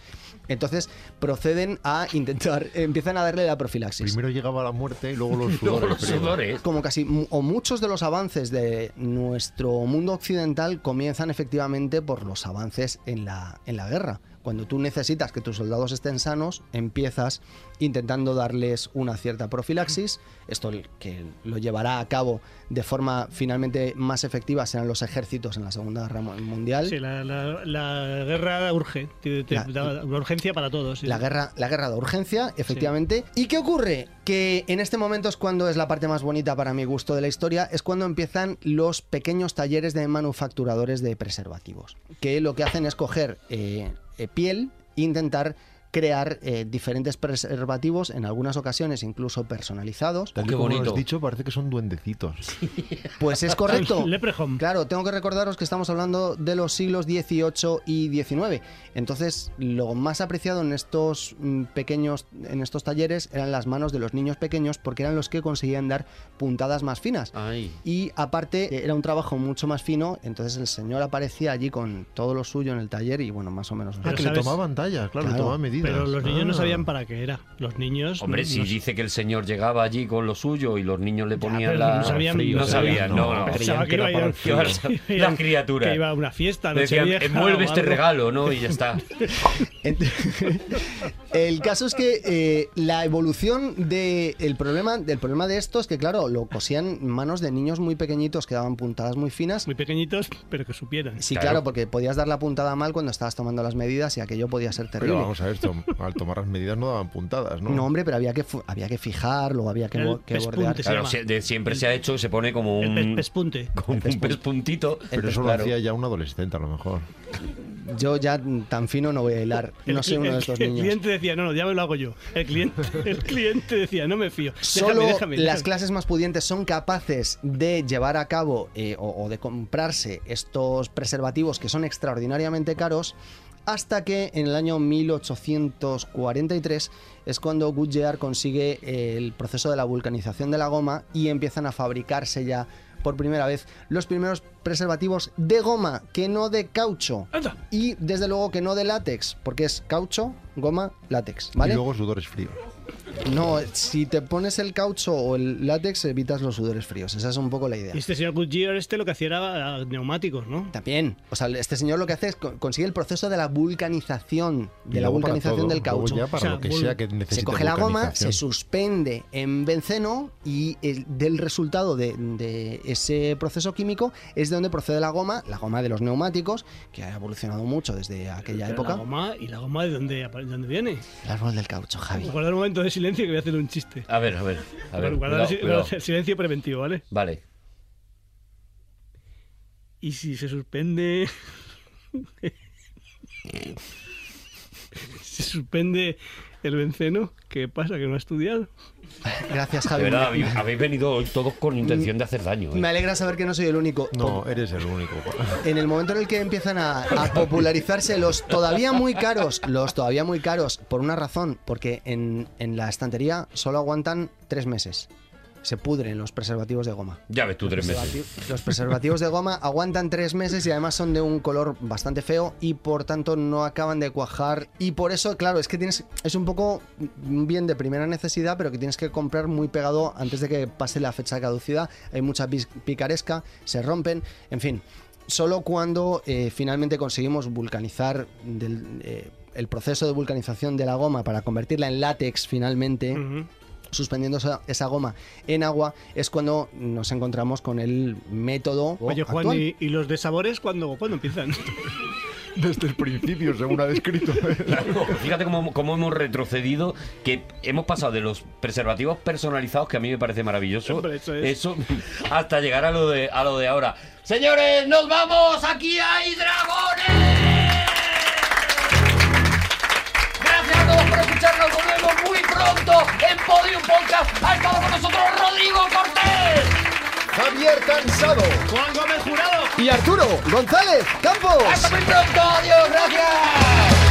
Entonces proceden a intentar, empiezan a darle la profilaxis. Primero llegaba la muerte y luego los Luego sudores. los fríos. sudores. como casi o muchos de los avances de nuestro mundo occidental comienzan efectivamente por los avances en la, en la guerra. Cuando tú necesitas que tus soldados estén sanos, empiezas intentando darles una cierta profilaxis. Esto que lo llevará a cabo de forma finalmente más efectiva serán los ejércitos en la Segunda Guerra Mu- Mundial. Sí, la, la- la guerra urge. La- urgencia para todos. sí, La guerra, la guerra de urgencia, efectivamente. ¿Y qué ocurre? Que en este momento es cuando es la parte más bonita para mi gusto de la historia, es cuando empiezan los pequeños talleres de manufacturadores de preservativos, que lo que hacen es coger eh, eh, piel e intentar crear eh, diferentes preservativos, en algunas ocasiones incluso personalizados. Tal y qué como lo bonito. has dicho, parece que son duendecitos. Pues es correcto. Leprechaun. Claro, tengo que recordaros que estamos hablando de los siglos XVIII y XIX. Entonces, lo más apreciado en estos mm, pequeños, en estos talleres, eran las manos de los niños pequeños, porque eran los que conseguían dar puntadas más finas. Ay. Y aparte, eh, era un trabajo mucho más fino. Entonces, el señor aparecía allí con todo lo suyo en el taller y bueno, más o menos. Ah, que le tomaban tallas, claro, le Claro, tomaban medidas. Pero los niños no sabían para qué era. Los niños. Hombre, no- si no- dice que el señor llegaba allí con lo suyo y los niños le ponían la... no sabían- no no sabían, no, no. que iba a ir al Que iba a- la criatura. Que iba a una fiesta, Decían, envuelve este regalo, ¿no? Y ya está. El caso es que eh, la evolución de el problema, del problema de esto es que, claro, lo cosían manos de niños muy pequeñitos que daban puntadas muy finas. Muy pequeñitos, pero que supieran. Sí, Claro. claro. porque podías dar la puntada mal cuando estabas tomando las medidas y aquello podía ser terrible. Pero vamos a ver, tom- al tomar las medidas no daban puntadas, ¿no? No, hombre, pero había que, había que fijar, luego había que, El bo- que pespunte bordear. se Claro, de siempre se ha hecho, se pone como El un... pes- pespunte. como un pespuntito. Pero eso lo hacía ya un adolescente, a lo mejor. Yo ya tan fino no voy a hilar. No El soy uno de el- estos El niños. cliente decía, no, no, ya me lo hago yo. El cliente, el cliente decía, no me fío. Déjame, Solo déjame, las déjame. clases más pudientes son capaces de llevar a cabo eh, o, o de comprarse estos preservativos que son extraordinariamente caros hasta que en el año 1843 es cuando Goodyear consigue el proceso de la vulcanización de la goma y empiezan a fabricarse ya por primera vez los primeros preservativos de goma, que no de caucho. Anda. Y desde luego que no de látex, porque es caucho, goma, látex, ¿vale? Y luego sudores fríos. No, si te pones el caucho o el látex evitas los sudores fríos. Esa es un poco la idea. Y este señor Goodyear, este lo que hacía era ah, neumáticos, ¿no? También, o sea, este señor lo que hace es co- consigue el proceso de la vulcanización, de la vulcanización todo, del caucho. ya para O sea, lo que vul- sea que necesite Se coge la goma, se suspende en benceno y el- del resultado de, de ese proceso químico es de donde procede la goma, la goma de los neumáticos, que ha evolucionado mucho desde aquella Pero época. La goma, ¿Y la goma de dónde, de dónde viene? El árbol del caucho, Javi. Guardar un momento de silencio que voy a hacer un chiste. A ver, a ver. A ver, Guardar cuidado, el si- cuidado. el silencio preventivo, ¿vale? Vale. Y si se suspende. se suspende el benceno, ¿qué pasa? ¿Que no ha estudiado? Gracias, De Javi. verdad, habéis, habéis venido hoy todos con intención de hacer daño. ¿eh? Me alegra saber que no soy el único. No, eres el único. En el momento en el que empiezan a, a popularizarse los todavía muy caros, los todavía muy caros, por una razón, porque en, en la estantería solo aguantan tres meses. Se pudren los preservativos de goma. Ya ves tú tres meses. Los preservativos de goma aguantan tres meses y además son de un color bastante feo y por tanto no acaban de cuajar. Y por eso, claro, es que tienes. Es un poco un bien de primera necesidad, pero que tienes que comprar muy pegado antes de que pase la fecha de caducidad. Hay mucha picaresca, se rompen, en fin. Solo cuando eh, finalmente conseguimos vulcanizar del, eh, el proceso de vulcanización de la goma para convertirla en látex finalmente. Suspendiendo esa, esa goma en agua, es cuando nos encontramos con el método Oye, Juan, actual. ¿y, y los de sabores cuándo, cuándo empiezan? Desde el principio, según ha descrito. Claro, fíjate cómo, cómo hemos retrocedido, que hemos pasado de los preservativos personalizados, que a mí me parece maravilloso, Hombre, eso es. hasta llegar a lo, de, a lo de ahora. Señores, nos vamos, aquí hay dragones. En Podium Podcast. Ha estado con nosotros Rodrigo Cortés. Javier Cansado. ¡Juan Gómez Jurado! Y Arturo González Campos. Hasta muy pronto, adiós, gracias.